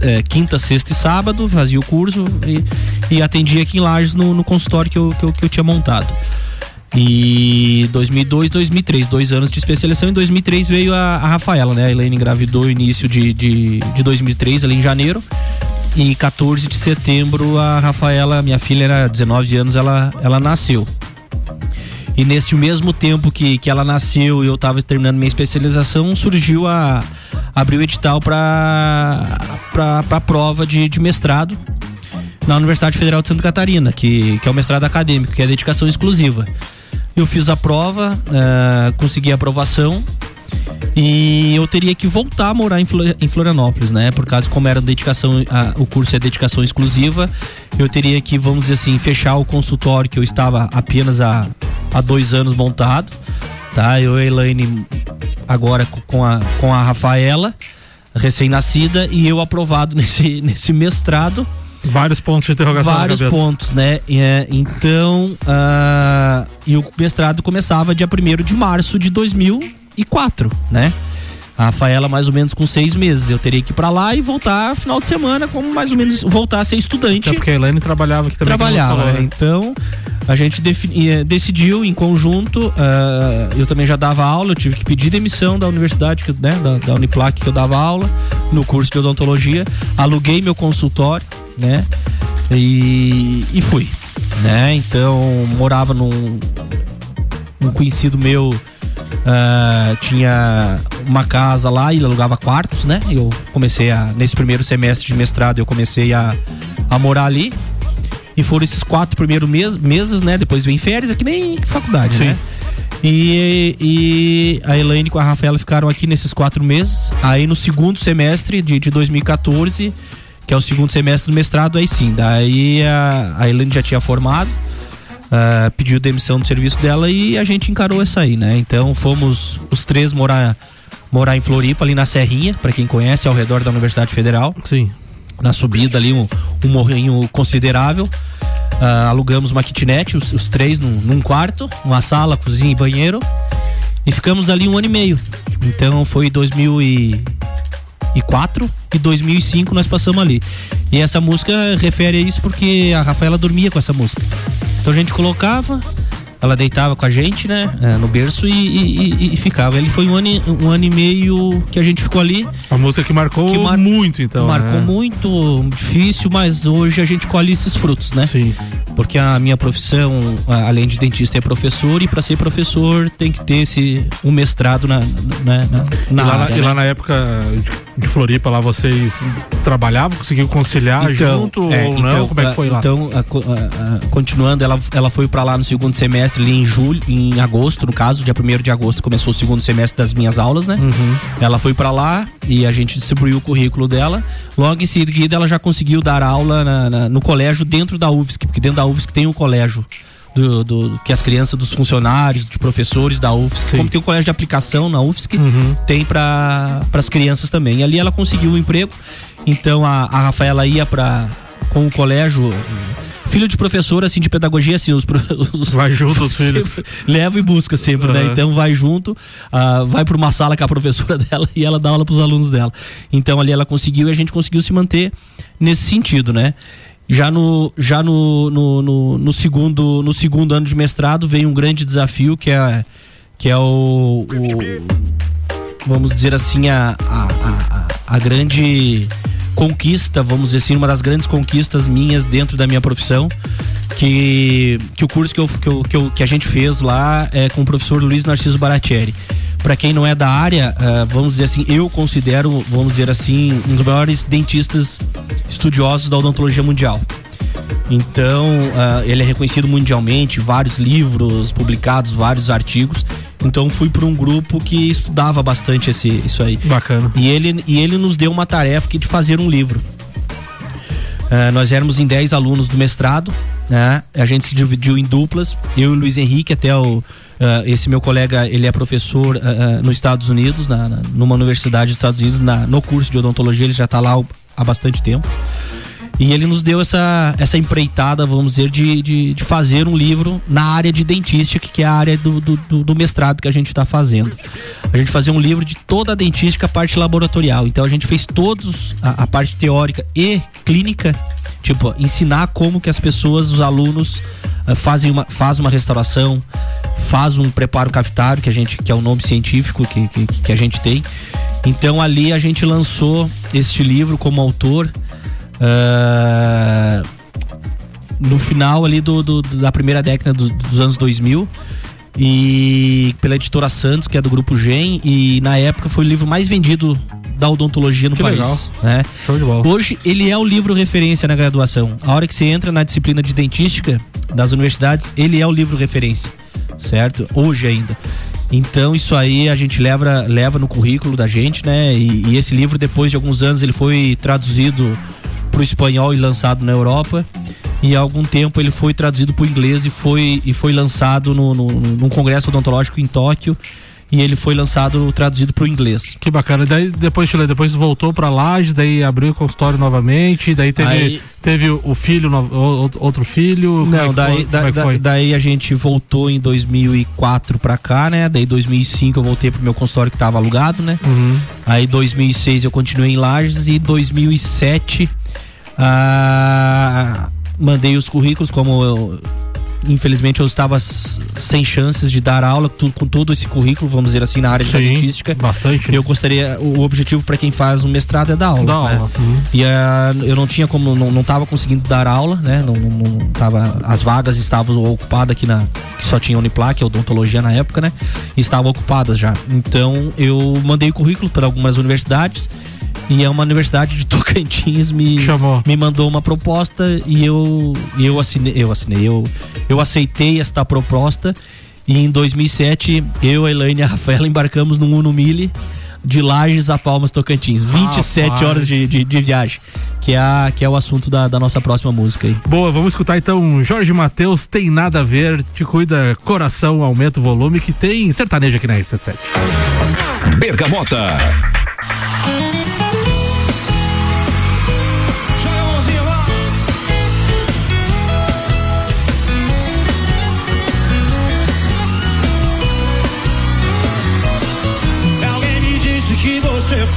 eh, quinta, sexta e sábado, fazia o curso e, e atendia aqui em Lages no, no consultório que eu, que, eu, que eu tinha montado. E 2002, 2003, dois anos de especialização. Em 2003 veio a, a Rafaela, né? A Elaine engravidou no início de, de, de 2003, ali em janeiro. E 14 de setembro, a Rafaela, minha filha era 19 anos, ela, ela nasceu. E nesse mesmo tempo que, que ela nasceu e eu estava terminando minha especialização, surgiu a. abriu o edital para a prova de, de mestrado na Universidade Federal de Santa Catarina, que, que é o mestrado acadêmico, que é dedicação exclusiva. Eu fiz a prova, eh, consegui a aprovação e eu teria que voltar a morar em, Flo- em Florianópolis, né? Por causa como era dedicação, a- o curso é dedicação exclusiva, eu teria que, vamos dizer assim, fechar o consultório que eu estava apenas há, há dois anos montado, tá? Eu e a Elaine agora co- com a, com a Rafaela, recém-nascida, e eu aprovado nesse, nesse mestrado. Vários pontos de interrogação Vários pontos, né? É, então, ah, e o mestrado começava dia 1 de março de 2004, né? A Rafaela mais ou menos com seis meses. Eu teria que ir pra lá e voltar final de semana, como mais ou menos voltar a ser estudante. Até porque a Elaine trabalhava aqui também. Trabalhava, falou, né? né? Então, a gente eh, decidiu em conjunto. ah, eu também já dava aula, eu tive que pedir demissão da universidade, né, da, da Uniplac que eu dava aula, no curso de odontologia. Aluguei meu consultório, né? E, e fui, né? Então, morava num um conhecido meu ah, tinha uma casa lá e alugava quartos, né? Eu comecei a, nesse primeiro semestre de mestrado, eu comecei a, a morar ali. E foram esses quatro primeiros mes, meses, né? Depois vem férias, é que nem faculdade, Sim. né? E, e a Elaine com a Rafaela ficaram aqui nesses quatro meses. Aí no segundo semestre de, de 2014, que é o segundo semestre do mestrado, aí sim. Daí a, a Elaine já tinha formado. Ah, pediu demissão do serviço dela e a gente encarou essa aí, né? Então fomos os três morar morar em Floripa, ali na Serrinha, pra quem conhece, ao redor da Universidade Federal. Sim. Na subida ali, um, um morrinho considerável. Ah, alugamos uma kitnet, os, os três num, num quarto, uma sala, cozinha e banheiro. E ficamos ali um ano e meio. Então foi 2004 e 2005 nós passamos ali. E essa música refere a isso porque a Rafaela dormia com essa música. Então a gente colocava, ela deitava com a gente, né, eh, no berço e, e- e- e ficava. Ele foi um ano, e- um ano e meio que a gente ficou ali. A música que marcou muito, então. Marcou né? muito, difícil, mas hoje a gente colhe esses frutos, né? Sim. Porque a minha profissão, além de dentista, é professor e para ser professor tem que ter esse um mestrado na, na, na, na e, lá, área, e né? lá na época de- Floripa, lá vocês trabalhavam, conseguiam conciliar junto é, ou não? Como é que foi lá? Então, a a- a- continuando, ela, ela foi pra lá no segundo semestre, ali em julho, em agosto, no caso, dia 1 de agosto começou o segundo semestre das minhas aulas, né? Uhum. Ela foi pra lá e a gente distribuiu o currículo dela. Logo em seguida, ela já conseguiu dar aula na- na- no colégio dentro da UFSC, porque dentro da UFSC tem um colégio. Do, do- que as crianças dos funcionários, de professores da UFSC, como tem um colégio de aplicação na UFSC, Uhum. tem para as crianças também. E ali ela conseguiu um emprego. Então a, a Rafaela ia para com o colégio filho de professor assim de pedagogia assim os, os Vai junto os filhos. leva e busca sempre, né? Aham. Então vai junto, ah, vai para uma sala com a professora dela e ela dá aula para os alunos dela. Então ali ela conseguiu e a gente conseguiu se manter nesse sentido, né? Já no já no, no, no, no segundo no segundo ano de mestrado veio um grande desafio que é que é o, o vamos dizer assim, a, a, a, a grande conquista, vamos dizer assim, uma das grandes conquistas minhas dentro da minha profissão, que, que o curso que, eu, que, eu, que, eu, que a gente fez lá é com o professor Luiz Narciso Baratieri. Para quem não é da área, uh, vamos dizer assim, eu considero, vamos dizer assim, um dos maiores dentistas estudiosos da odontologia mundial. Então, uh, ele é reconhecido mundialmente, vários livros publicados, vários artigos. Então, fui para um grupo que estudava bastante esse, isso aí. Bacana. E ele, e ele nos deu uma tarefa que de fazer um livro. Uh, nós éramos em 10 alunos do mestrado, né? A gente se dividiu em duplas, eu e o Luiz Henrique, até o. Uh, esse meu colega, ele é professor uh, uh, nos Estados Unidos, na, na, numa universidade dos Estados Unidos, na, no curso de odontologia, ele já está lá há bastante tempo. E ele nos deu essa, essa empreitada, vamos dizer, de, de, de fazer um livro na área de dentística, que é a área do, do, do mestrado que a gente está fazendo. A gente fazer um livro de toda a dentística, a parte laboratorial. Então a gente fez todos a, a parte teórica e clínica, tipo, ensinar como que as pessoas, os alunos, uh, fazem uma, faz uma restauração, faz um preparo cavitário, que a gente, que é o nome científico que, que, que a gente tem. Então ali a gente lançou este livro como autor. Uh, no final ali do, do da primeira década dos, dos, anos 2000 e pela editora Santos, que é do grupo Gen, e na época foi o livro mais vendido da odontologia no que país. Legal. Né? Show de bola. Hoje ele é o livro referência na graduação. A hora que você entra na disciplina de dentística das universidades, ele é o livro referência, certo? Hoje ainda. Então isso aí a gente leva, leva no currículo da gente, né? E, e esse livro depois de alguns anos ele foi traduzido para o espanhol e lançado na Europa. E há algum tempo ele foi traduzido para o inglês e foi, e foi lançado no, no, num congresso odontológico em Tóquio e ele foi lançado traduzido para o inglês. Que bacana. Daí depois, depois voltou para Lages, daí abriu o consultório novamente, daí teve, Aí- teve o filho, outro filho. como é Não, que daí, foi? da- Como é foi? daí a gente voltou em 2004 pra cá, né? Daí 2005 eu voltei pro meu consultório que tava alugado, né? Uhum. Aí 2006 eu continuei em Lages e 2007 ah, mandei os currículos como eu, infelizmente eu estava sem chances de dar aula tu- com todo esse currículo, vamos dizer assim, na área de Sim, dentística. Bastante. Eu gostaria, o objetivo para quem faz um mestrado é dar aula. Da né? aula. Uhum. E ah, eu não tinha como, não, não tava conseguindo dar aula, né? Não, não, não tava, as vagas estavam ocupadas aqui na, que só tinha Uniplac, odontologia na época, né? Estavam ocupadas já. Então eu mandei currículo para algumas universidades e é uma universidade de Tocantins me Chamou. me mandou uma proposta e eu eu assinei, eu assinei, eu eu aceitei esta proposta e em 2007 eu, a Elaine e a Rafaela embarcamos num Uno Mille de Lages a Palmas Tocantins, 27 Rapaz. horas de, de, de viagem, que é, a, que é o assunto da, da nossa próxima música aí. Boa, vamos escutar então Jorge Matheus, tem nada a ver, te cuida, coração, aumenta o volume, que tem sertanejo aqui na RC7. Bergamota.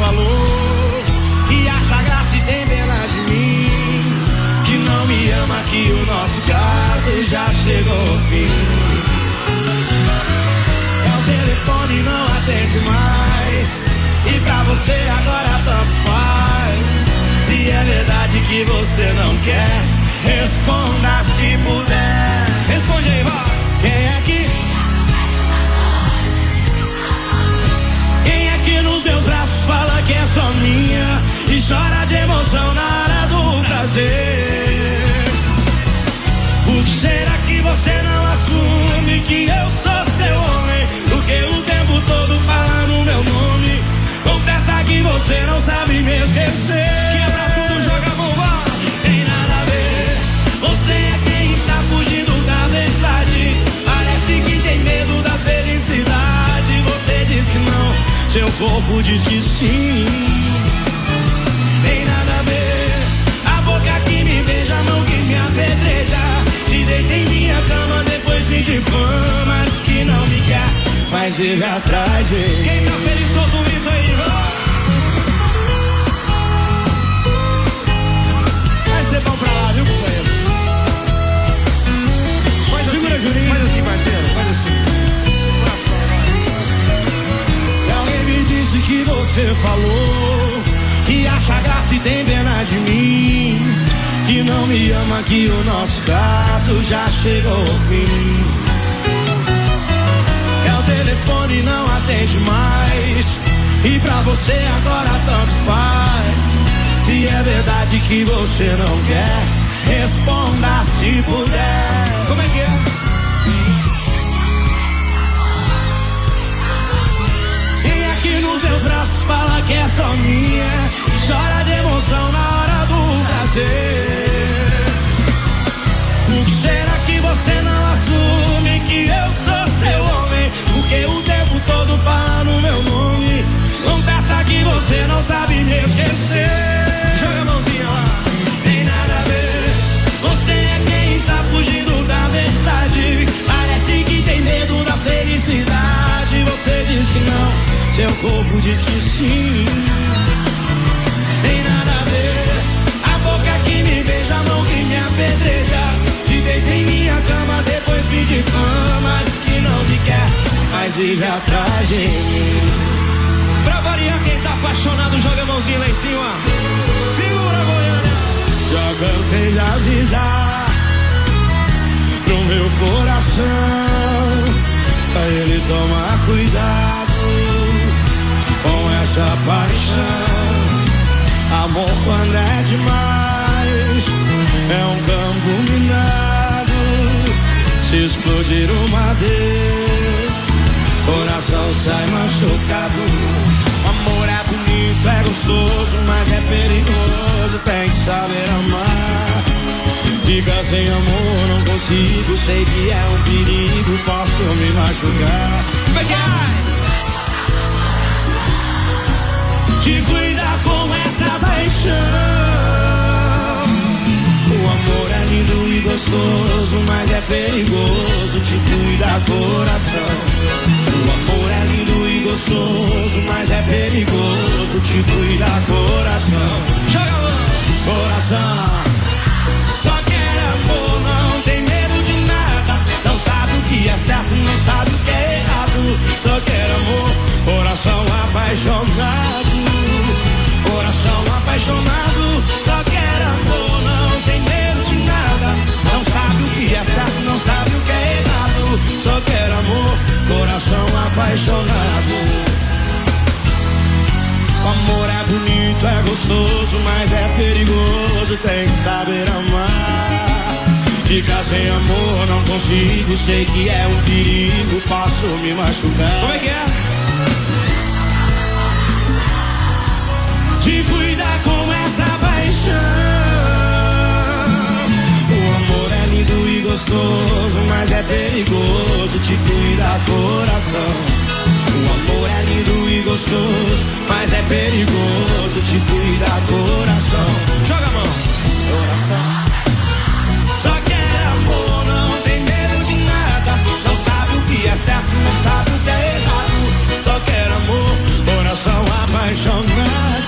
Falou que acha graça e tem pena de mim, que não me ama, que o nosso caso já chegou ao fim. É o telefone não atende mais e pra você agora tanto faz. Se é verdade que você não quer, responda se corpo diz que sim. Tem nada a ver. A boca que me beija, a mão que me apedreja. Se deita em minha cama, depois me difama. Diz que não me quer, mas ele atrás dele. Quem tá feliz, grito aí, vai. Vai Disse você falou que acha graça e tem pena de mim. Que não me ama, que o nosso caso já chegou ao fim. É o telefone não atende mais. E pra você agora tanto faz. Se é verdade que você não quer, responda se puder. Como é que é? Meus braços fala que é só minha. Chora de emoção na hora do prazer. Que será que você não assume que eu sou seu homem? Porque o tempo todo fala no meu nome. Não peça que você não sabe me esquecer. Seu corpo diz que sim. Tem nada a ver. A boca que me beija, a mão que me apedreja. Se deita em minha cama, depois me difama. Diz que não me quer, mas vive atrás de mim. Pra variar, quem tá apaixonado, joga a mãozinha lá em cima. Segura, Goiânia. Já de avisar pro meu coração. Pra ele tomar cuidado essa paixão. Amor quando é demais é um campo minado. Se explodir uma vez, coração sai machucado. Amor é bonito, é gostoso, mas é perigoso. Tem que saber amar. Fica sem amor, não consigo. Sei que é um perigo, posso me machucar. Te cuidar com essa paixão. O amor é lindo e gostoso, mas é perigoso. Te cuida coração. O amor é lindo e gostoso, mas é perigoso. Te cuida coração. Coração. Só quer amor, não tem medo de nada. Não sabe o que é certo, não sabe o que é errado. Só quer amor, coração apaixonado. Apaixonado, só quer amor, não tem medo de nada. Não sabe o que é certo, não sabe o que é errado. Só quer amor, coração apaixonado. O amor é bonito, é gostoso, mas é perigoso, tem que saber amar. Ficar sem amor, não consigo, sei que é um perigo, posso me machucar. Como é que é? Te gostoso, mas é perigoso, te cuida coração. O amor é lindo e gostoso, mas é perigoso, te cuida coração. Joga a mão, coração. Só quer amor, não tem medo de nada. Não sabe o que é certo, não sabe o que é errado. Só quer amor, coração apaixonado.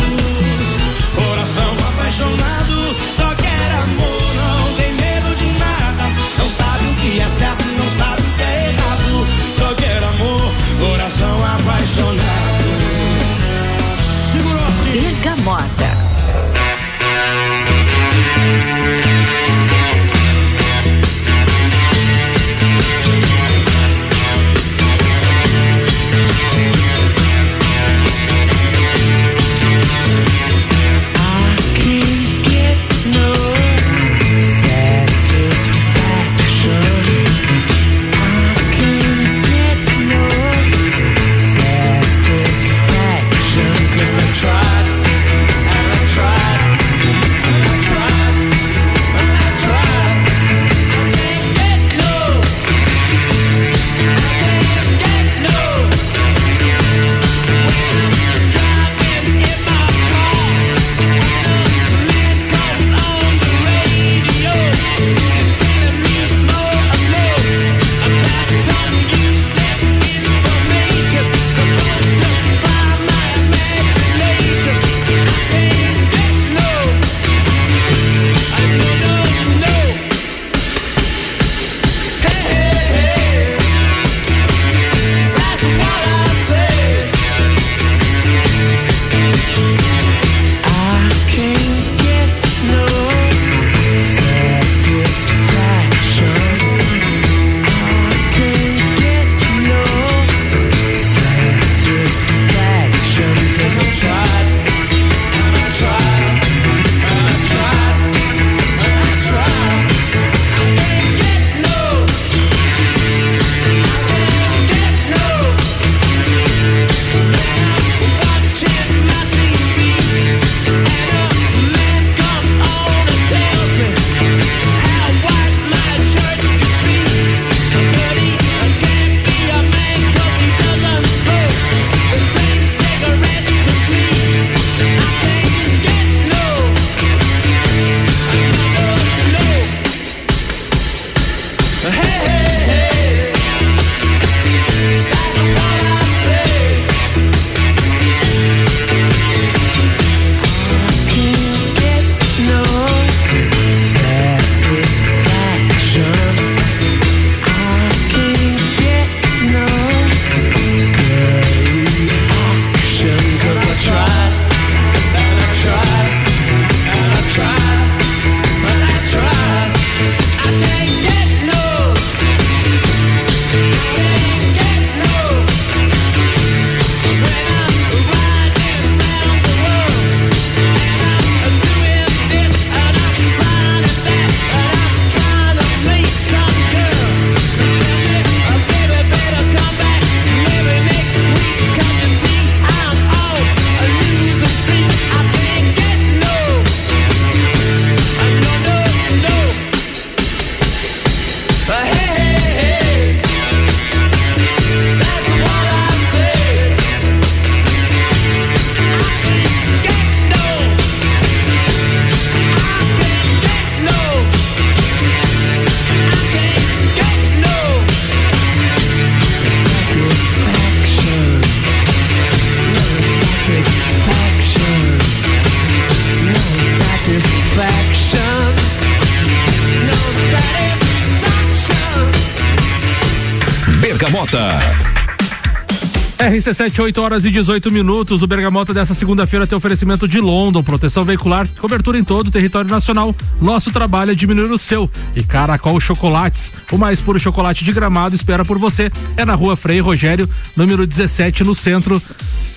RC7, 8 horas e 18 minutos. O Bergamota dessa segunda-feira tem oferecimento de London, proteção veicular, cobertura em todo o território nacional. Nosso trabalho é diminuir o seu. E Caracol Chocolates, o mais puro chocolate de gramado, espera por você. É na rua Frei Rogério, número 17, no centro.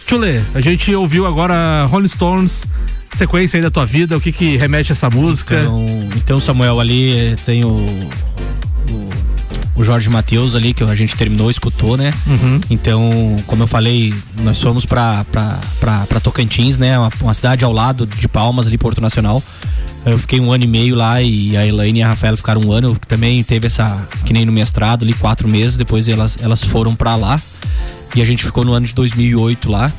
Tchulê, a gente ouviu agora Rolling Stones, sequência aí da tua vida, o que que remete essa música? Então, então Samuel, ali tem o, o Jorge Matheus ali, que a gente terminou, escutou, né? Uhum. Então, como eu falei, nós fomos pra Tocantins, né? Uma, uma cidade ao lado de Palmas, ali, Porto Nacional. Eu fiquei um ano e meio lá e a Elaine e a Rafaela ficaram um ano. Também teve essa, que nem no mestrado ali, quatro meses. Depois elas, elas foram pra lá. E a gente ficou no ano de 2008 lá.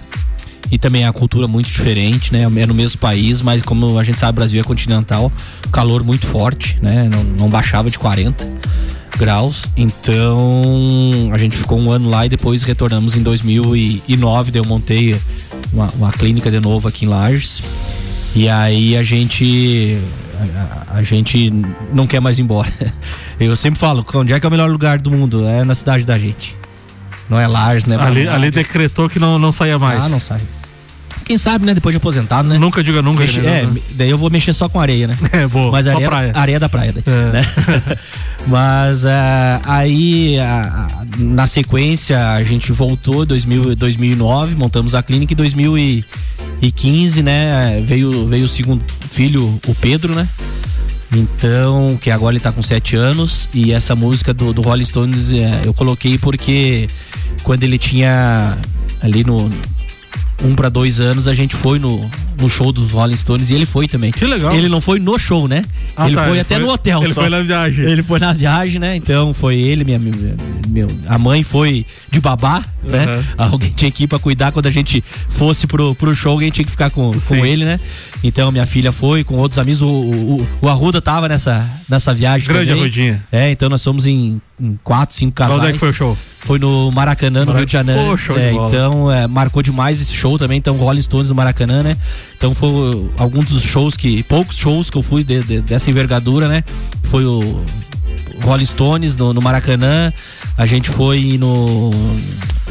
E também a cultura muito diferente, né? É no mesmo país, mas como a gente sabe, o Brasil é continental, calor muito forte, né? Não, não baixava de 40 graus. Então a gente ficou um ano lá e depois retornamos em 2009. Daí eu montei uma, uma clínica de novo aqui em Lages. E aí a gente. A, a- a gente não quer mais ir embora. Eu sempre falo, onde é que é o melhor lugar do mundo? É na cidade da gente. Não é Lages, né? Ali, Balneário. ali decretou que não, não saía mais. Ah, não sai. Quem sabe, né? Depois de aposentado, né? Nunca diga nunca. Mexe- né? é, daí eu vou mexer só com areia, né? É, boa. Mas areia, praia. areia da praia, daí, É. né? Mas ah, aí, na sequência, a gente voltou em 2000, 2009, montamos a clínica em 2015, né? Veio, veio o segundo filho, o Pedro, né? Então, que agora ele tá com sete anos e essa música do, do Rolling Stones eh, eu coloquei porque quando ele tinha ali no um para dois anos a gente foi no, no show dos Rolling Stones e ele foi também. Que legal. Ele não foi no show, né? Ah, ele tá, foi ele até foi- no hotel. ele só. foi na viagem. Ele foi na viagem, né? Então foi ele, minha, minha- meu, a mãe foi de babá, né? Uhum. Alguém tinha que ir pra cuidar quando a gente fosse pro, pro show, alguém tinha que ficar com, com ele, né? Então minha filha foi com outros amigos. O, o, o Arruda tava nessa, nessa viagem Grande também. Arrudinha. É, então nós fomos em, em quatro, cinco casais. Onde é que foi o show? Foi no Maracanã, no Maracanã. Rio de Janeiro. Pô, show de É, bola. então, é, marcou demais esse show também. Então, Rolling Stones no Maracanã, né? Então, foi alguns dos shows que. Poucos shows que eu fui de- de- dessa envergadura, né? Foi o Rolling Stones no, no Maracanã. A gente foi no.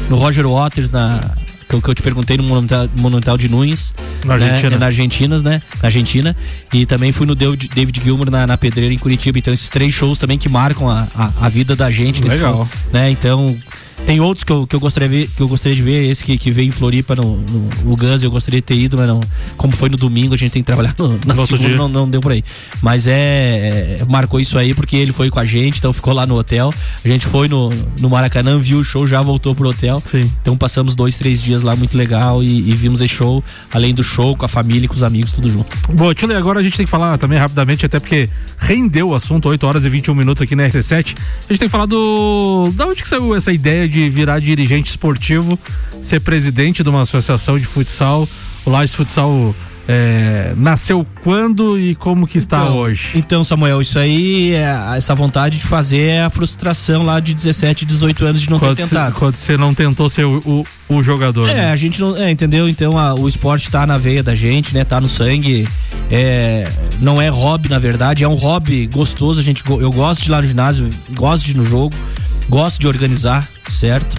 No Roger Waters, na. Que eu, que eu te perguntei no Monumental, Monumental de Nunes. Na né? Argentina. Na Argentina, né? Na Argentina. E também fui no David, Gilmour na, na Pedreira em Curitiba. Então, esses três shows também que marcam a, a, a vida da gente. nesse Legal. show, né? Então, tem outros que eu, que eu, gostaria, de ver, que eu gostaria de ver. Esse que, que veio em Floripa no, no, no Guns, eu gostaria de ter ido, mas não. Como foi no domingo, a gente tem que trabalhar no, na No segunda, não, não deu por aí. Mas é, é, Marcou isso aí porque ele foi com a gente, então ficou lá no hotel. A gente foi no, no Maracanã, viu o show, já voltou pro hotel. Sim. Então passamos dois, três dias lá muito legal e, e vimos esse show, além do show, com a família e com os amigos, tudo junto. Bom, Tchule, agora a gente tem que falar também rapidamente, até porque rendeu o assunto, 8 horas e 21 minutos aqui na RC7. A gente tem que falar do. Da onde que saiu essa ideia de virar dirigente esportivo, ser presidente de uma associação de futsal? O Lages Futsal É, nasceu quando e como que está Então, hoje? Então, Samuel, isso aí, é, essa vontade de fazer é a frustração lá de 17, 18 anos de não Quando ter tentado. quando você não tentou ser o, o, o jogador. É, né? a gente não. É, entendeu? Então a- o esporte tá na veia da gente, né? Tá no sangue. É, não é hobby, na verdade, é um hobby gostoso. A gente, eu gosto de ir lá no ginásio, gosto de ir no jogo, gosto de organizar, certo?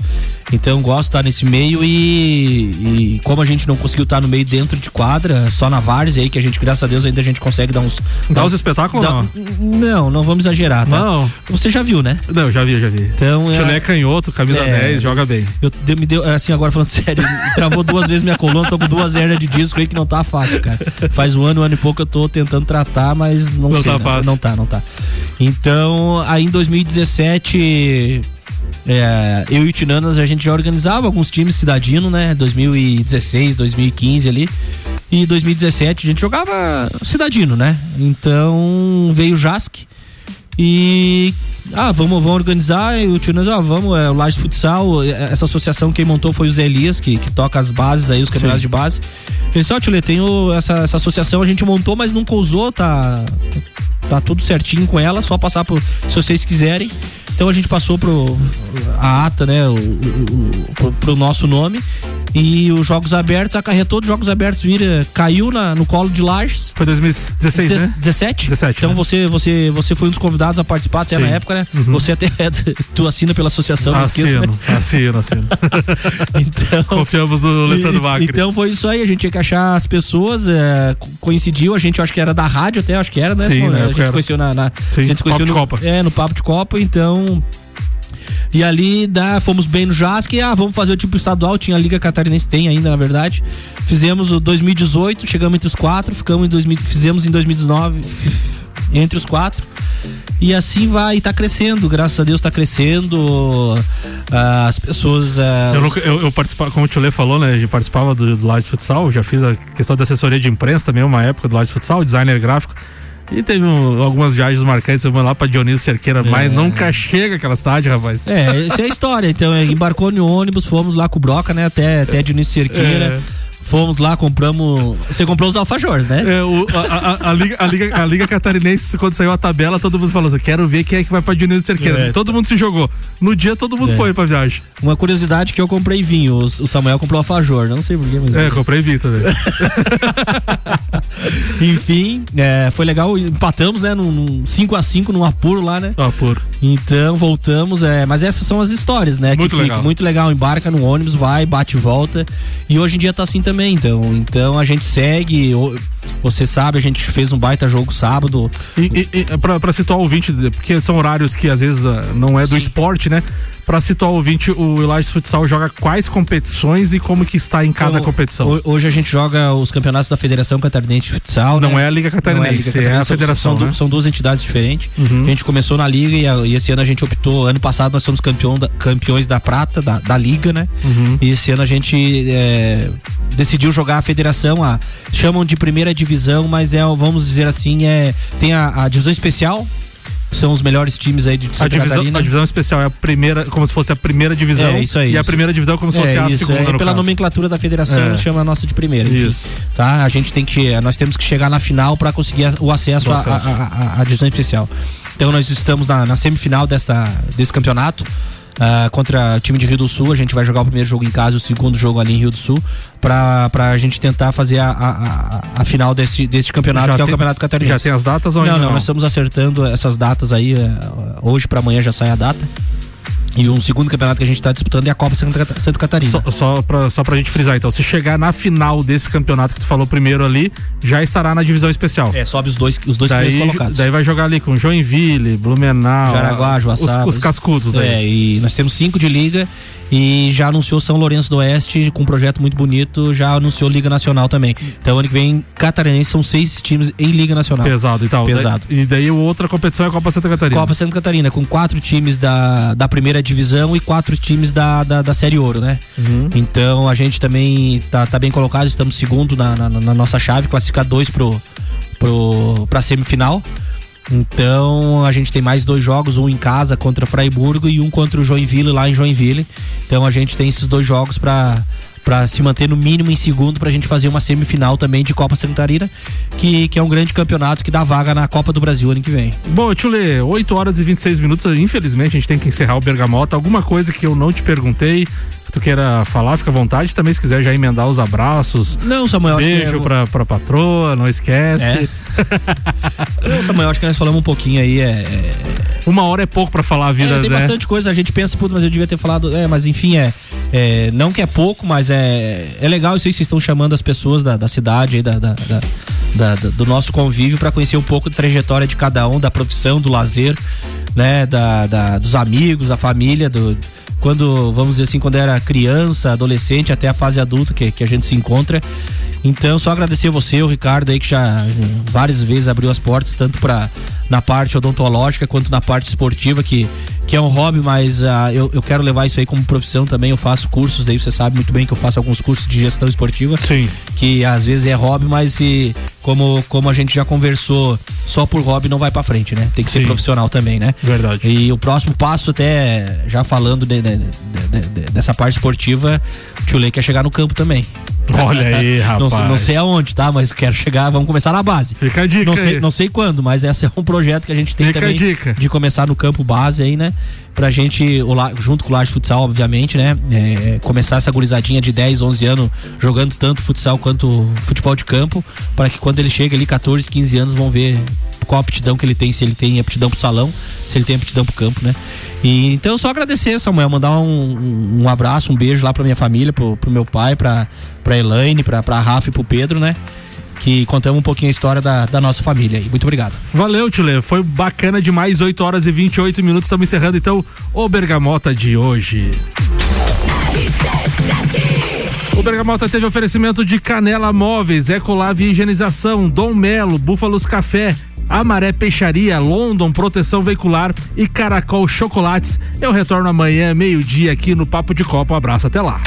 Então gosto de estar nesse meio e, e como a gente não conseguiu estar no meio dentro de quadra, só na várzea aí, que a gente, graças a Deus, ainda a gente consegue dar uns. Dá uns espetáculos dá- Não, não vamos exagerar, tá? Não. Você já viu, né? Não, já vi, já vi. Então, Chulé é canhoto, camisa É. 10, joga bem. Eu me deu, assim, agora falando sério, travou duas vezes minha coluna, tô com duas hernias de disco aí que não tá fácil, cara. Faz um ano, um ano e pouco eu tô tentando tratar, mas não, Não sei, tá né? fácil. Não tá, não tá. Então, aí em 2017, é, eu e o Tinanas, a gente já organizava alguns times cidadino, né? 2016, 2015 ali. E 2017 a gente jogava cidadino, né? Então veio o Jask e ah, vamos, vamos organizar. E o tio Nós, ah, vamos, é o Laje Futsal. é, Essa associação quem montou foi o Zé Elias, que, que toca as bases aí, os campeonatos de base. Ele disse, ó, tio Lê, tem essa, essa associação, a gente montou, mas nunca usou, tá, tá tudo certinho com ela, só passar pro, se vocês quiserem. Então a gente passou pro a ata, né, o, o- pro, pro nosso nome. E os Jogos Abertos, acarretou dos Jogos Abertos, vira, caiu na, no colo de Lages. Foi 2016, né? 17? 17, Então né? você, você, você foi um dos convidados a participar até Sim. na época, né? Uhum. Você até tu assina pela associação, não esqueça, né? Assino, assino, assino. Então, Confiamos no Alessandro Macri. Então foi isso aí, a gente tinha que achar as pessoas, é, co- coincidiu, a gente acho que era da rádio até, acho que era, né? Sim, na a gente se conheceu na, na Sim, a gente se conheceu de no, Copa. É, no Papo de Copa, então e ali dá, fomos bem no JASC, ah, vamos fazer o tipo estadual, tinha a Liga Catarinense, tem ainda, na verdade. Fizemos o 2018, chegamos entre os quatro, ficamos em 2000, fizemos em 2019 f- entre os quatro. E assim vai, e tá crescendo, graças a Deus tá crescendo. ah, as pessoas. ah, Eu, eu, eu participava, como o Tio Lê falou, né? Eu participava do, do Lages Futsal, já fiz a questão de assessoria de imprensa também, uma época do Lages Futsal, designer gráfico. E teve um- algumas viagens marcantes, eu fui lá pra Dionísio Cerqueira, mas nunca chega aquela cidade, rapaz. É, essa é história. Então, é, embarcou no ônibus, fomos lá com o Broca, né? Até, até Dionísio Cerqueira. É. Fomos lá, compramos. Você comprou os alfajores, né? É, o- a, a- a Liga, a, Liga, a Liga Catarinense, quando saiu a tabela, todo mundo falou assim: quero ver quem é que vai pra Dionísio Cerqueira. É. Todo mundo se jogou. No dia, todo mundo É. foi pra viagem. Uma curiosidade que eu comprei vinho. O, o Samuel comprou alfajor. Não sei porquê, mas. É, comprei vinho também. Enfim, é, foi legal. Empatamos, né? Num 5x5 num apuro lá, né? Apuro. Então voltamos, é, mas essas são as histórias, né? Muito que legal. muito legal, embarca no ônibus, vai, bate e volta. E hoje em dia tá assim também, então, então a gente segue, você sabe, a gente fez um baita jogo sábado. E, e, e pra, pra situar o ouvinte, porque são horários que às vezes ah, não é do esporte, né? Pra situar o ouvinte, o Elias Futsal joga quais competições e como que está em cada Então, competição? ho- Hoje a gente joga os campeonatos da Federação Catarinense de Futsal. Não né? é a Liga Catarinense, é a são- federação, São, né? são duas entidades diferentes. Uhum. A gente começou na Liga e, a- e esse ano a gente optou. Ano passado nós somos campeão da- campeões da prata, da, da Liga, né? Uhum. E esse ano a gente é, decidiu jogar a federação, a, chamam de primeira divisão, mas é, vamos dizer assim, é, tem a, a divisão especial. São os melhores times aí de A Santa divisão, Catarina. a divisão especial é a primeira, como se fosse a primeira divisão. É, isso aí, E a isso. primeira divisão como se fosse É, a isso, segunda, é, no pela caso. nomenclatura da federação, É. chama a nossa de primeira. enfim. Isso. Tá? A gente tem que. Nós temos que chegar na final para conseguir a- o acesso à divisão especial. Então nós estamos na, na semifinal dessa, desse campeonato. Ah, contra o time de Rio do Sul, a gente vai jogar o primeiro jogo em casa e o segundo jogo ali em Rio do Sul, pra, pra gente tentar fazer a, a, a- a final desse, desse campeonato, Já que é o tem- Campeonato Catarinense. já tem as datas ou não, ainda não, não? nós estamos acertando essas datas aí. eh, Hoje pra amanhã já sai a data. E um segundo campeonato que a gente tá disputando é a Copa Santa, Cata- Santa Catarina. Só, só, pra, só pra gente frisar, então, se chegar na final desse campeonato que tu falou primeiro ali, já estará na divisão especial. É, sobe os dois, os dois daí, primeiros colocados. daí vai jogar ali com Joinville, Blumenau, Jaraguá, os, Joaçaba. os cascudos daí. É, e nós temos cinco de liga e já anunciou São Lourenço do Oeste com um projeto muito bonito, já anunciou Liga Nacional também. Então ano que vem, Catarinense são seis times em Liga Nacional. Pesado e tal. Pesado. E daí outra competição é a Copa Santa Catarina. Copa Santa Catarina, com quatro times da, da primeira divisão e quatro times da, da, da Série Ouro, né? Uhum. Então a gente também tá, tá bem colocado, estamos segundo na, na, na nossa chave, classificar dois pro, pro, pra semifinal. Então a gente tem mais dois jogos, um em casa contra Freiburgo e um contra o Joinville lá em Joinville. Então a gente tem esses dois jogos pra para se manter no mínimo em segundo pra gente fazer uma semifinal também de Copa Santa Catarina, que, que é um grande campeonato que dá vaga na Copa do Brasil ano que vem. Bom, Tchule, 8 horas e 26 minutos. Infelizmente, a gente tem que encerrar o Bergamota. Alguma coisa que eu não te perguntei, que tu queira falar, fica à vontade. Também, se quiser já emendar os abraços. Não, Samuel, acho que Beijo é- pra, pra patroa, não esquece. Não, Samuel, acho que nós falamos um pouquinho aí. É, é- Uma hora é pouco pra falar a vida, É, tem né? bastante coisa. A gente pensa, puta, mas eu devia ter falado. É, mas enfim, é. É, não que é pouco, mas é, é legal isso aí. Vocês estão chamando as pessoas da, da cidade, da, da- da- do nosso convívio, para conhecer um pouco da trajetória de cada um, da profissão, do lazer, né? Da- dos amigos, da família, do. Quando, vamos dizer assim, quando era criança, adolescente, até a fase adulta que, que a gente se encontra. Então, só agradecer você, o Ricardo aí, que já várias vezes abriu as portas, tanto para na parte odontológica quanto na parte esportiva, que, que é um hobby, mas ah, eu, eu quero levar isso aí como profissão também. Eu faço cursos, daí você sabe muito bem que eu faço alguns cursos de gestão esportiva. Sim. Que às vezes é hobby, mas se, como, como a gente já conversou, só por hobby não vai pra frente, né? Tem que ser Sim. profissional também, né? Verdade. E o próximo passo, até já falando de- de- dessa parte esportiva, o Tio Lei quer chegar no campo também. Olha aí, Não, rapaz. não sei aonde, tá? Mas quero chegar, vamos começar na base. Fica a dica Não sei, aí. não sei quando, mas esse é um projeto que a gente tem Fica também dica. de começar no campo base aí, né? Pra gente, junto com o Laje Futsal, obviamente, né? É, começar essa gurizadinha de 10, 11 anos jogando tanto futsal quanto futebol de campo, para que quando ele chega ali 14, 15 anos vão ver qual aptidão que ele tem, se ele tem aptidão pro salão, se ele tem aptidão pro campo, né? E então só agradecer, Samuel, mandar um, um- abraço, um beijo lá pra minha família, pro, pro meu pai, pra, pra Elaine, pra, pra Rafa e pro Pedro, né? Que contamos um pouquinho a história da, da nossa família aí. Muito obrigado. Valeu, Tchule. Foi bacana demais. 8 horas e 28 minutos. Estamos encerrando então o Bergamota de hoje. O Bergamota teve oferecimento de Canela Móveis, Ecolave Higienização, Dom Melo, Búfalos Café, Amaré Peixaria, London Proteção Veicular e Caracol Chocolates. Eu retorno amanhã, meio-dia, aqui no Papo de Copa. Um abraço, até lá.